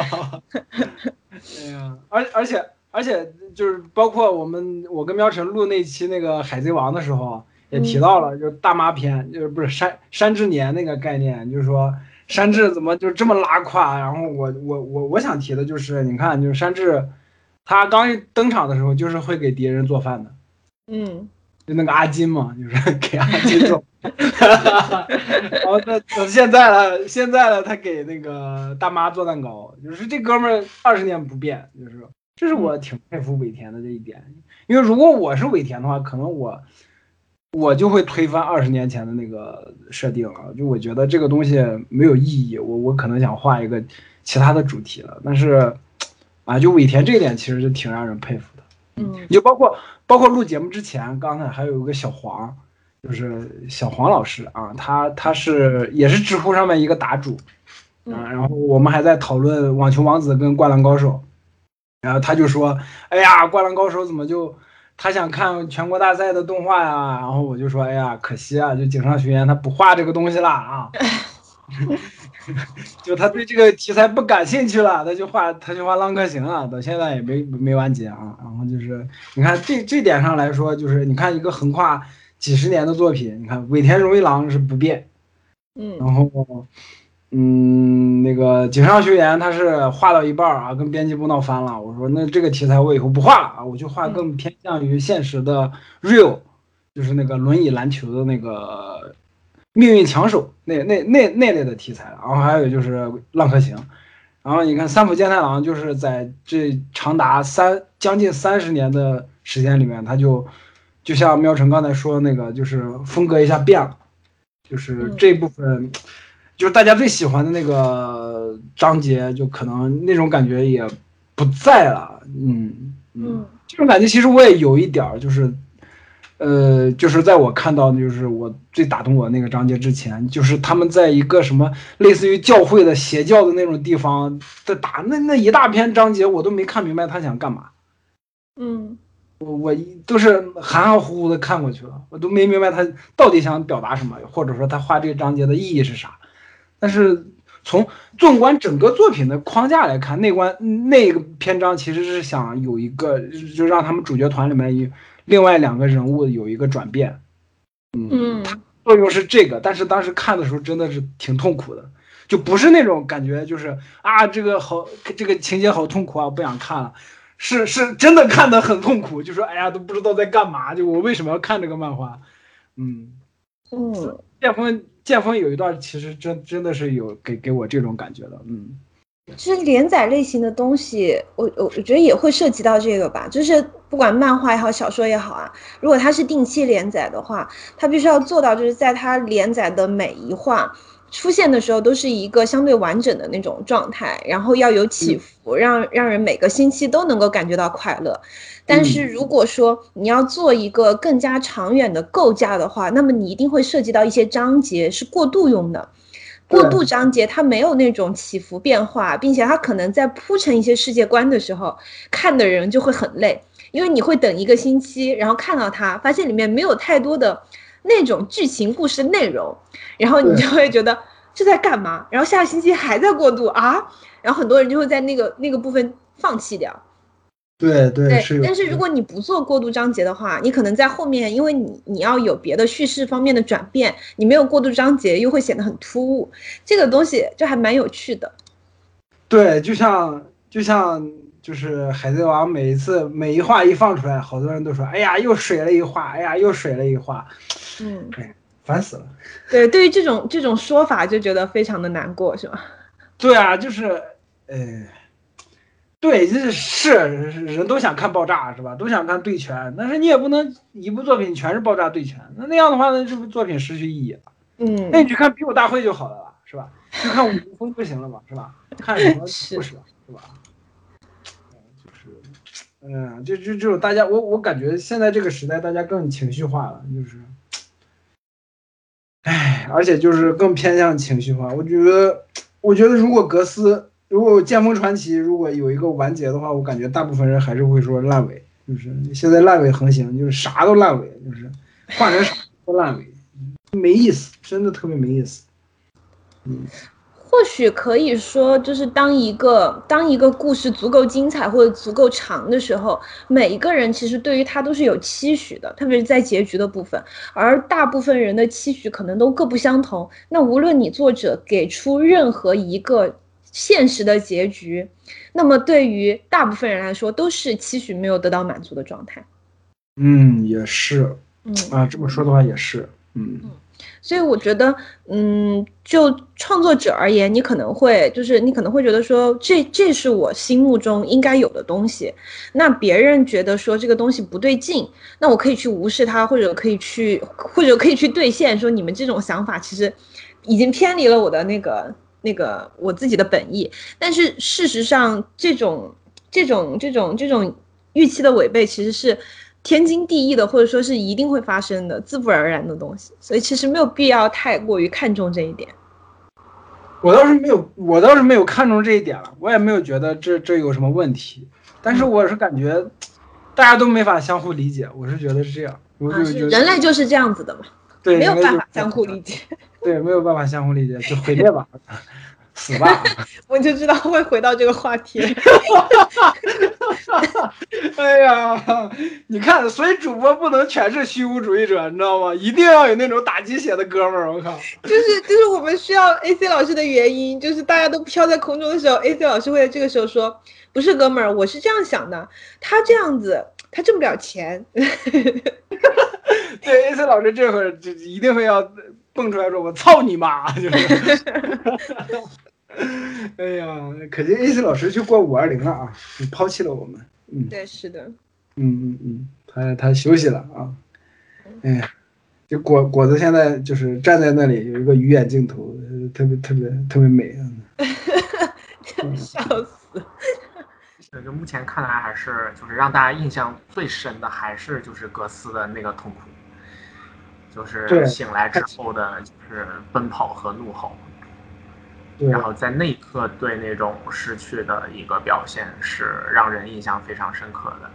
哎呀，而而且而且就是包括我们我跟喵晨录那期那个海贼王的时候，也提到了，就是大妈篇，就是不是山山治年那个概念，就是说山治怎么就这么拉胯？然后我我我我想提的就是，你看，就是山治，他刚一登场的时候就是会给敌人做饭的，嗯，就那个阿金嘛，就是给阿金做。然后他他现在了，现在了，他给那个大妈做蛋糕，就是这哥们儿二十年不变，就是这是我挺佩服尾田的这一点。因为如果我是尾田的话，可能我我就会推翻二十年前的那个设定了，就我觉得这个东西没有意义，我我可能想画一个其他的主题了。但是啊，就尾田这一点其实是挺让人佩服的。嗯就包括包括录节目之前，刚才还有一个小黄，就是小黄老师啊，他他是也是知乎上面一个答主，嗯啊，然后我们还在讨论网球王子跟灌篮高手，然后他就说，哎呀，灌篮高手怎么就他想看全国大赛的动画呀，然后我就说，哎呀，可惜啊，就井上学彦他不画这个东西了啊。就他对这个题材不感兴趣了，他就画他就画浪客行啊，到现在也没没完结啊。然后就是你看这这点上来说，就是你看一个横跨几十年的作品，你看尾田荣一郎是不变，嗯然后嗯，那个井上学员他是画到一半儿啊，跟编辑部闹翻了。我说那这个题材我以后不画了啊，我就画更偏向于现实的 real，就是那个轮椅篮球的那个命运强手那那那那类的题材。然后还有就是浪客行，然后你看三浦健太郎就是在这长达三将近三十年的时间里面，他就就像喵晨刚才说那个，就是风格一下变了，就是这部分。就是大家最喜欢的那个章节，就可能那种感觉也不在了。嗯嗯，这种感觉其实我也有一点儿，就是，呃，就是在我看到就是我最打动我那个章节之前，就是他们在一个什么类似于教会的邪教的那种地方在打那那一大篇章节，我都没看明白他想干嘛。嗯，我我都是含含糊糊的看过去了，我都没明白他到底想表达什么，或者说他画这个章节的意义是啥。但是从纵观整个作品的框架来看，那关那个篇章其实是想有一个，就让他们主角团里面一另外两个人物有一个转变。嗯，作用是这个，但是当时看的时候真的是挺痛苦的，就不是那种感觉，就是啊这个好这个情节好痛苦啊，不想看了，是是真的看得很痛苦，就说哎呀都不知道在干嘛，就我为什么要看这个漫画？嗯嗯，剑锋。剑锋有一段其实真真的是有给给我这种感觉的，嗯，其实连载类型的东西，我我我觉得也会涉及到这个吧，就是不管漫画也好，小说也好啊，如果它是定期连载的话，它必须要做到就是在它连载的每一话出现的时候都是一个相对完整的那种状态，然后要有起伏，让让人每个星期都能够感觉到快乐。但是如果说你要做一个更加长远的构架的话，那么你一定会涉及到一些章节是过渡用的，过渡章节它没有那种起伏变化，并且它可能在铺成一些世界观的时候，看的人就会很累，因为你会等一个星期，然后看到它，发现里面没有太多的那种剧情故事内容，然后你就会觉得这在干嘛？然后下个星期还在过渡啊，然后很多人就会在那个那个部分放弃掉。对对是，但是如果你不做过渡章节的话，你可能在后面，因为你你要有别的叙事方面的转变，你没有过渡章节又会显得很突兀，这个东西就还蛮有趣的。对，就像就像就是海贼王，每一次每一话一放出来，好多人都说，哎呀，又水了一话，哎呀，又水了一话，嗯，哎，烦死了。对，对于这种这种说法，就觉得非常的难过，是吧？对啊，就是，呃。对，就是是人都想看爆炸是吧？都想看对拳，但是你也不能一部作品全是爆炸对拳，那那样的话，那这部作品失去意义了。嗯，那你去看比武大会就好了吧，是吧？就看武风就行了嘛，是吧？看什么 故事是吧？就是，嗯，就就这种大家，我我感觉现在这个时代大家更情绪化了，就是，唉，而且就是更偏向情绪化。我觉得，我觉得如果格斯。如果《剑锋传奇》如果有一个完结的话，我感觉大部分人还是会说烂尾，就是现在烂尾横行，就是啥都烂尾，就是换成啥都烂尾，没意思，真的特别没意思。嗯，或许可以说，就是当一个当一个故事足够精彩或者足够长的时候，每一个人其实对于他都是有期许的，特别是在结局的部分，而大部分人的期许可能都各不相同。那无论你作者给出任何一个。现实的结局，那么对于大部分人来说，都是期许没有得到满足的状态。嗯，也是。嗯啊，这么说的话也是。嗯嗯，所以我觉得，嗯，就创作者而言，你可能会就是你可能会觉得说，这这是我心目中应该有的东西。那别人觉得说这个东西不对劲，那我可以去无视它，或者可以去或者可以去兑现，说你们这种想法其实已经偏离了我的那个。那个我自己的本意，但是事实上，这种这种这种这种预期的违背，其实是天经地义的，或者说是一定会发生的，自不而然的东西。所以其实没有必要太过于看重这一点。我倒是没有，我倒是没有看重这一点了，我也没有觉得这这有什么问题。但是我是感觉大家都没法相互理解，我是觉得是这样。人类就是这样子的嘛，对，没有办法相互理解。对，没有办法相互理解，就毁灭吧。死吧！我就知道会回到这个话题。哎呀，你看，所以主播不能全是虚无主义者，你知道吗？一定要有那种打鸡血的哥们儿。我靠，就是就是我们需要 AC 老师的原因，就是大家都飘在空中的时候，AC 老师会在这个时候说：“不是哥们儿，我是这样想的，他这样子他挣不了钱。”对，AC 老师这会儿就一定会要蹦出来说：“我操你妈！”就是。哎呀，可惜 AC 老师就过五二零了啊，你抛弃了我们。嗯，对，是的。嗯嗯嗯，他他休息了啊。哎呀，就果果子现在就是站在那里，有一个鱼眼镜头，特别特别特别美。笑死。就目前看来，还是就是让大家印象最深的，还是就是格斯的那个痛苦，就是醒来之后的，就是奔跑和怒吼。然后在那一刻对那种失去的一个表现是让人印象非常深刻的。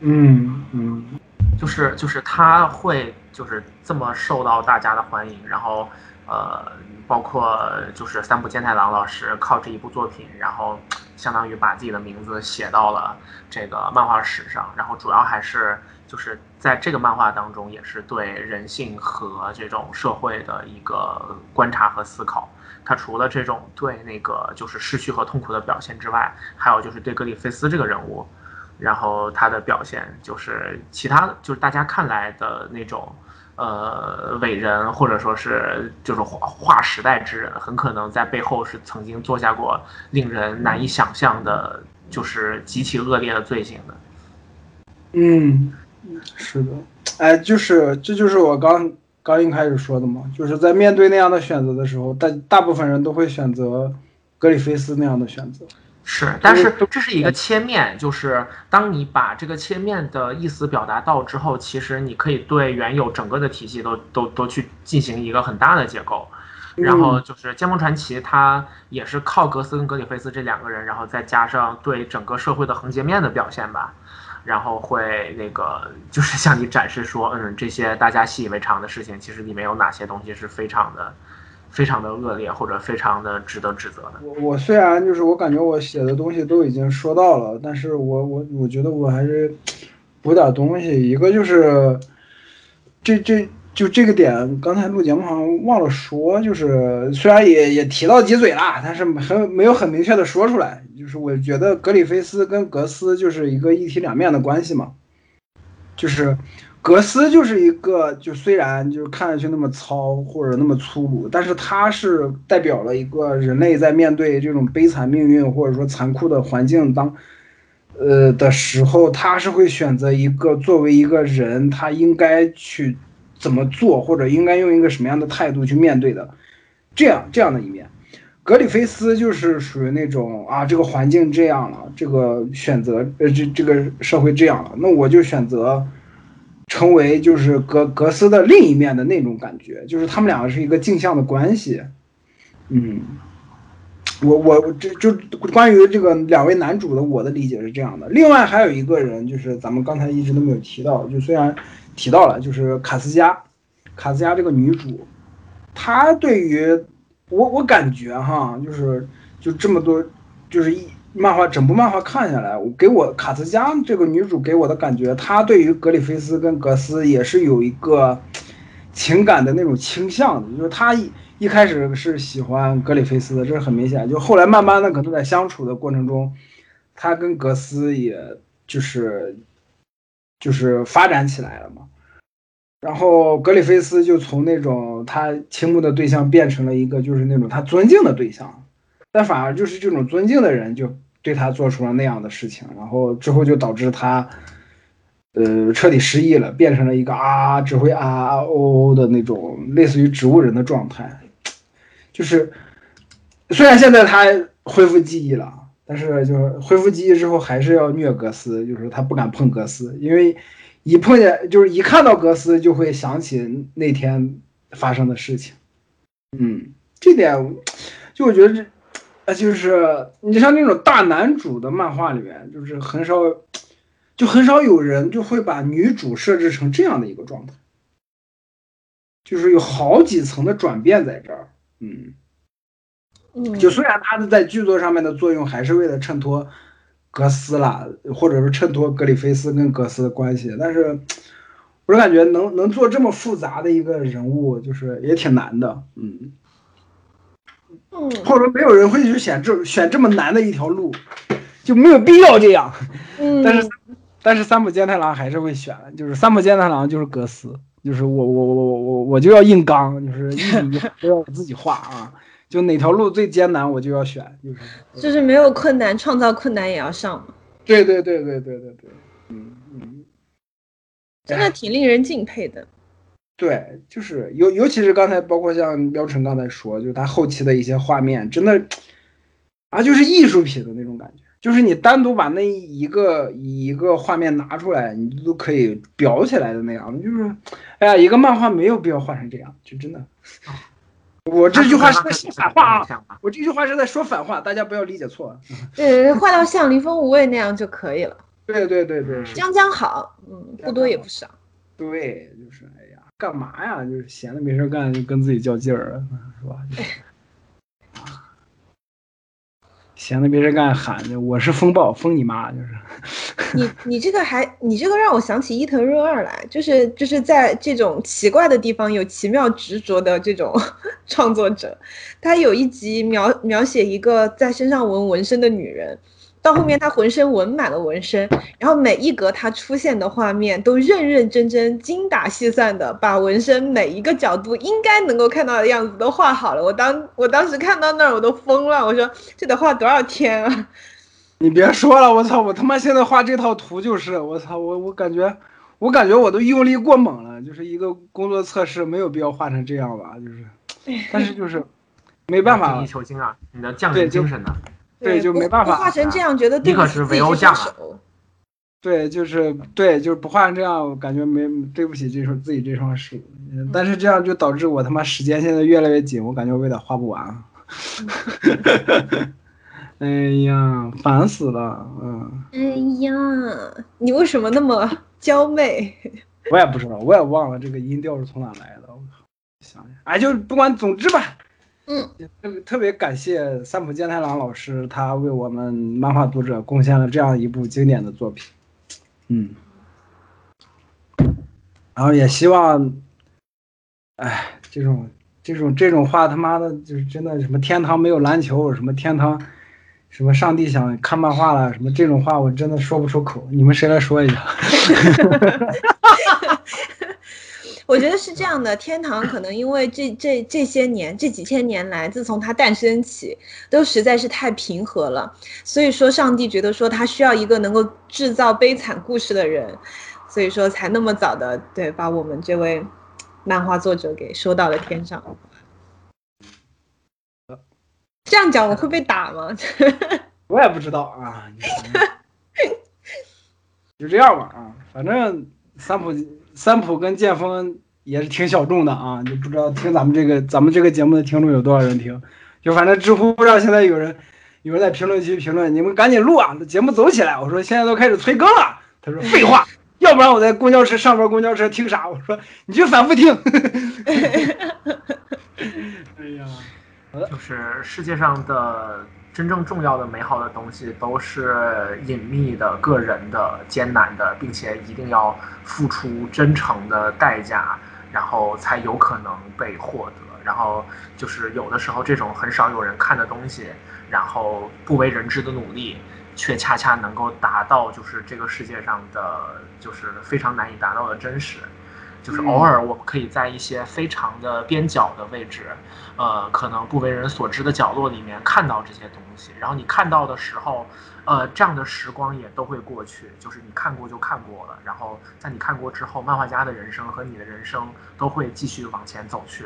嗯嗯，就是就是他会就是这么受到大家的欢迎，然后呃，包括就是三浦健太郎老师靠这一部作品，然后相当于把自己的名字写到了这个漫画史上，然后主要还是就是在这个漫画当中也是对人性和这种社会的一个观察和思考。他除了这种对那个就是失去和痛苦的表现之外，还有就是对格里菲斯这个人物，然后他的表现就是其他就是大家看来的那种，呃伟人或者说是就是划划时代之人，很可能在背后是曾经做下过令人难以想象的，就是极其恶劣的罪行的。嗯，是的，哎，就是这就是我刚。刚一开始说的嘛，就是在面对那样的选择的时候，大大部分人都会选择格里菲斯那样的选择。是，但是这是一个切面，就是当你把这个切面的意思表达到之后，其实你可以对原有整个的体系都都都去进行一个很大的结构。然后就是《剑锋传奇》，它也是靠格斯跟格里菲斯这两个人，然后再加上对整个社会的横截面的表现吧。然后会那个，就是向你展示说，嗯，这些大家习以为常的事情，其实里面有哪些东西是非常的、非常的恶劣，或者非常的值得指责的。我我虽然就是我感觉我写的东西都已经说到了，但是我我我觉得我还是补点东西。一个就是这这就这个点，刚才录节目好像忘了说，就是虽然也也提到几嘴了，但是很没有很明确的说出来。就是我觉得格里菲斯跟格斯就是一个一体两面的关系嘛，就是格斯就是一个就虽然就是看上去那么糙或者那么粗鲁，但是他是代表了一个人类在面对这种悲惨命运或者说残酷的环境当呃的时候，他是会选择一个作为一个人他应该去怎么做或者应该用一个什么样的态度去面对的这样这样的一面。格里菲斯就是属于那种啊，这个环境这样了，这个选择呃，这这个社会这样了，那我就选择成为就是格格斯的另一面的那种感觉，就是他们两个是一个镜像的关系。嗯，我我这就关于这个两位男主的我的理解是这样的。另外还有一个人，就是咱们刚才一直都没有提到，就虽然提到了，就是卡斯加，卡斯加这个女主，她对于。我我感觉哈，就是就这么多，就是一漫画整部漫画看下来，我给我卡斯加这个女主给我的感觉，她对于格里菲斯跟格斯也是有一个情感的那种倾向的，就是她一开始是喜欢格里菲斯的，这是很明显，就后来慢慢的可能在相处的过程中，他跟格斯也就是就是发展起来了嘛。然后格里菲斯就从那种他倾慕的对象变成了一个就是那种他尊敬的对象，但反而就是这种尊敬的人就对他做出了那样的事情，然后之后就导致他，呃，彻底失忆了，变成了一个啊只会啊啊哦哦的那种类似于植物人的状态。就是虽然现在他恢复记忆了，但是就是恢复记忆之后还是要虐格斯，就是他不敢碰格斯，因为。一碰见就是一看到格斯，就会想起那天发生的事情。嗯，这点就我觉得这，呃，就是你像那种大男主的漫画里面，就是很少，就很少有人就会把女主设置成这样的一个状态，就是有好几层的转变在这儿。嗯，嗯，就虽然他的在剧作上面的作用还是为了衬托格斯啦，或者是衬托格里菲斯跟格斯的关系，但是我是感觉能能做这么复杂的一个人物，就是也挺难的，嗯，嗯，或者说没有人会去选这选这么难的一条路，就没有必要这样。嗯，但是但是三浦健太郎还是会选，就是三浦健太郎就是格斯，就是我我我我我我就要硬刚，就是一笔一画都要我自己画啊，就哪条路最艰难我就要选，就是就是没有困难，创造困难也要上嘛，对对对对对对对，嗯嗯，真的挺令人敬佩的。对，就是尤尤其是刚才包括像苗晨刚才说，就是他后期的一些画面，真的啊就是艺术品的那种感觉。就是你单独把那一个一个画面拿出来，你都可以裱起来的那样。就是，哎呀，一个漫画没有必要画成这样，就真的。我这句话是在说反话啊！我这句话是在说反话，大家不要理解错。对，画到像林峰无畏那样就可以了。对对对对，将将好，嗯，不多也不少。对，就是哎呀，干嘛呀？就是闲的没事干，就跟自己较劲儿，是吧？闲的没事干，喊着我是风暴，封你妈！就是你 你这个还你这个让我想起伊藤润二来，就是就是在这种奇怪的地方有奇妙执着的这种 创作者。他有一集描描写一个在身上纹纹身的女人，到后面他浑身纹满了纹身，然后每一格他出现的画面都认认真真、精打细算的把纹身每一个角度应该能够看到的样子都画好了。我当我当时看到那儿我都疯了，我说这得画多少天啊！你别说了，我操！我他妈现在画这套图就是，我操！我我感觉，我感觉我都用力过猛了，就是一个工作测试，没有必要画成这样吧？就是，但是就是没办法精益，求精啊！你的匠人精神呢？对，就没办法。画成这样，觉得对你可是不起自己这围殴匠啊双手。对，就是对，就是不画成这样，我感觉没对不起这双自己这双手。嗯但是这样就导致我他妈时间现在越来越紧，我感觉我有点画不完啊。哎呀，烦死了，嗯，哎呀，你为什么那么娇媚？我也不知道，我也忘了这个音调是从哪来的。我靠，想想，哎，就不管，总之吧，嗯，特别特别感谢三浦健太郎老师，他为我们漫画读者贡献了这样一部经典的作品，嗯，然后也希望，哎，这种这种这种话他妈的，就是真的什么天堂没有篮球，什么天堂，什么上帝想看漫画了，什么这种话我真的说不出口，你们谁来说一下？我觉得是这样的，天堂可能因为这这这些年这几千年来，自从它诞生起，都实在是太平和了，所以说上帝觉得说他需要一个能够制造悲惨故事的人，所以说才那么早的对把我们这位漫画作者给收到了天上。这样讲我会被打吗？我也不知道啊，就这样吧啊，反正三浦三浦跟剑锋也是挺小众的啊，就不知道听咱们这个咱们这个节目的听众有多少人听，就反正知乎上现在有人有人在评论区评论，你们赶紧录啊，节目走起来。我说现在都开始催更了，他说废话，要不然我在公交车上边公交车听啥？我说你就反复听。哎呀。就是世界上的真正重要的、美好的东西，都是隐秘的、个人的、艰难的，并且一定要付出真诚的代价，然后才有可能被获得。然后就是有的时候，这种很少有人看的东西，然后不为人知的努力，却恰恰能够达到就是这个世界上的就是非常难以达到的真实。就是偶尔我们可以在一些非常的边角的位置，呃，可能不为人所知的角落里面看到这些东西。然后你看到的时候，呃，这样的时光也都会过去。就是你看过就看过了，然后在你看过之后，漫画家的人生和你的人生都会继续往前走去。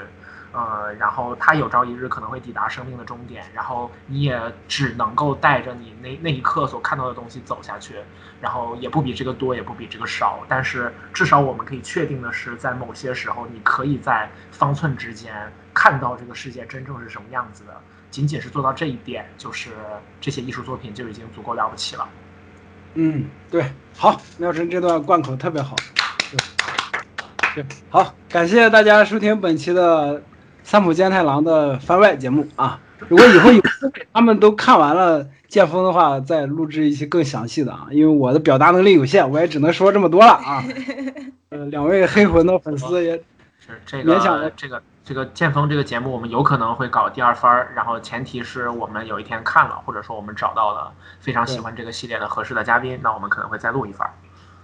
呃，然后他有朝一日可能会抵达生命的终点，然后你也只能够带着你那那一刻所看到的东西走下去，然后也不比这个多，也不比这个少，但是至少我们可以确定的是，在某些时候，你可以在方寸之间看到这个世界真正是什么样子的。仅仅是做到这一点，就是这些艺术作品就已经足够了不起了。嗯，对，好，妙晨这段贯口特别好。对，好，感谢大家收听本期的三浦健太郎的番外节目啊！如果以后有他们都看完了剑锋的话，再录制一期更详细的啊，因为我的表达能力有限，我也只能说这么多了啊。呃，两位黑魂的粉丝也是这个这个这个剑锋这个节目，我们有可能会搞第二番儿，然后前提是我们有一天看了，或者说我们找到了非常喜欢这个系列的合适的嘉宾，那我们可能会再录一番。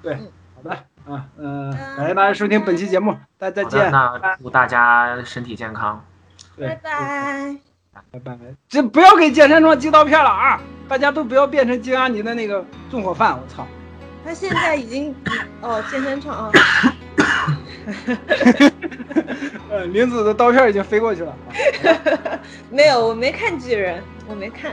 对，好的啊，嗯、感谢大家收听本期节目，大家再好的，见，那祝大家身体健康。拜拜。拜拜。这不要给健身庄寄刀片了啊！大家都不要变成金阿尼的那个纵火犯，我操！他现在已经哦，健身场啊，呃，林子的刀片已经飞过去了。没有，我没看巨人，我没看。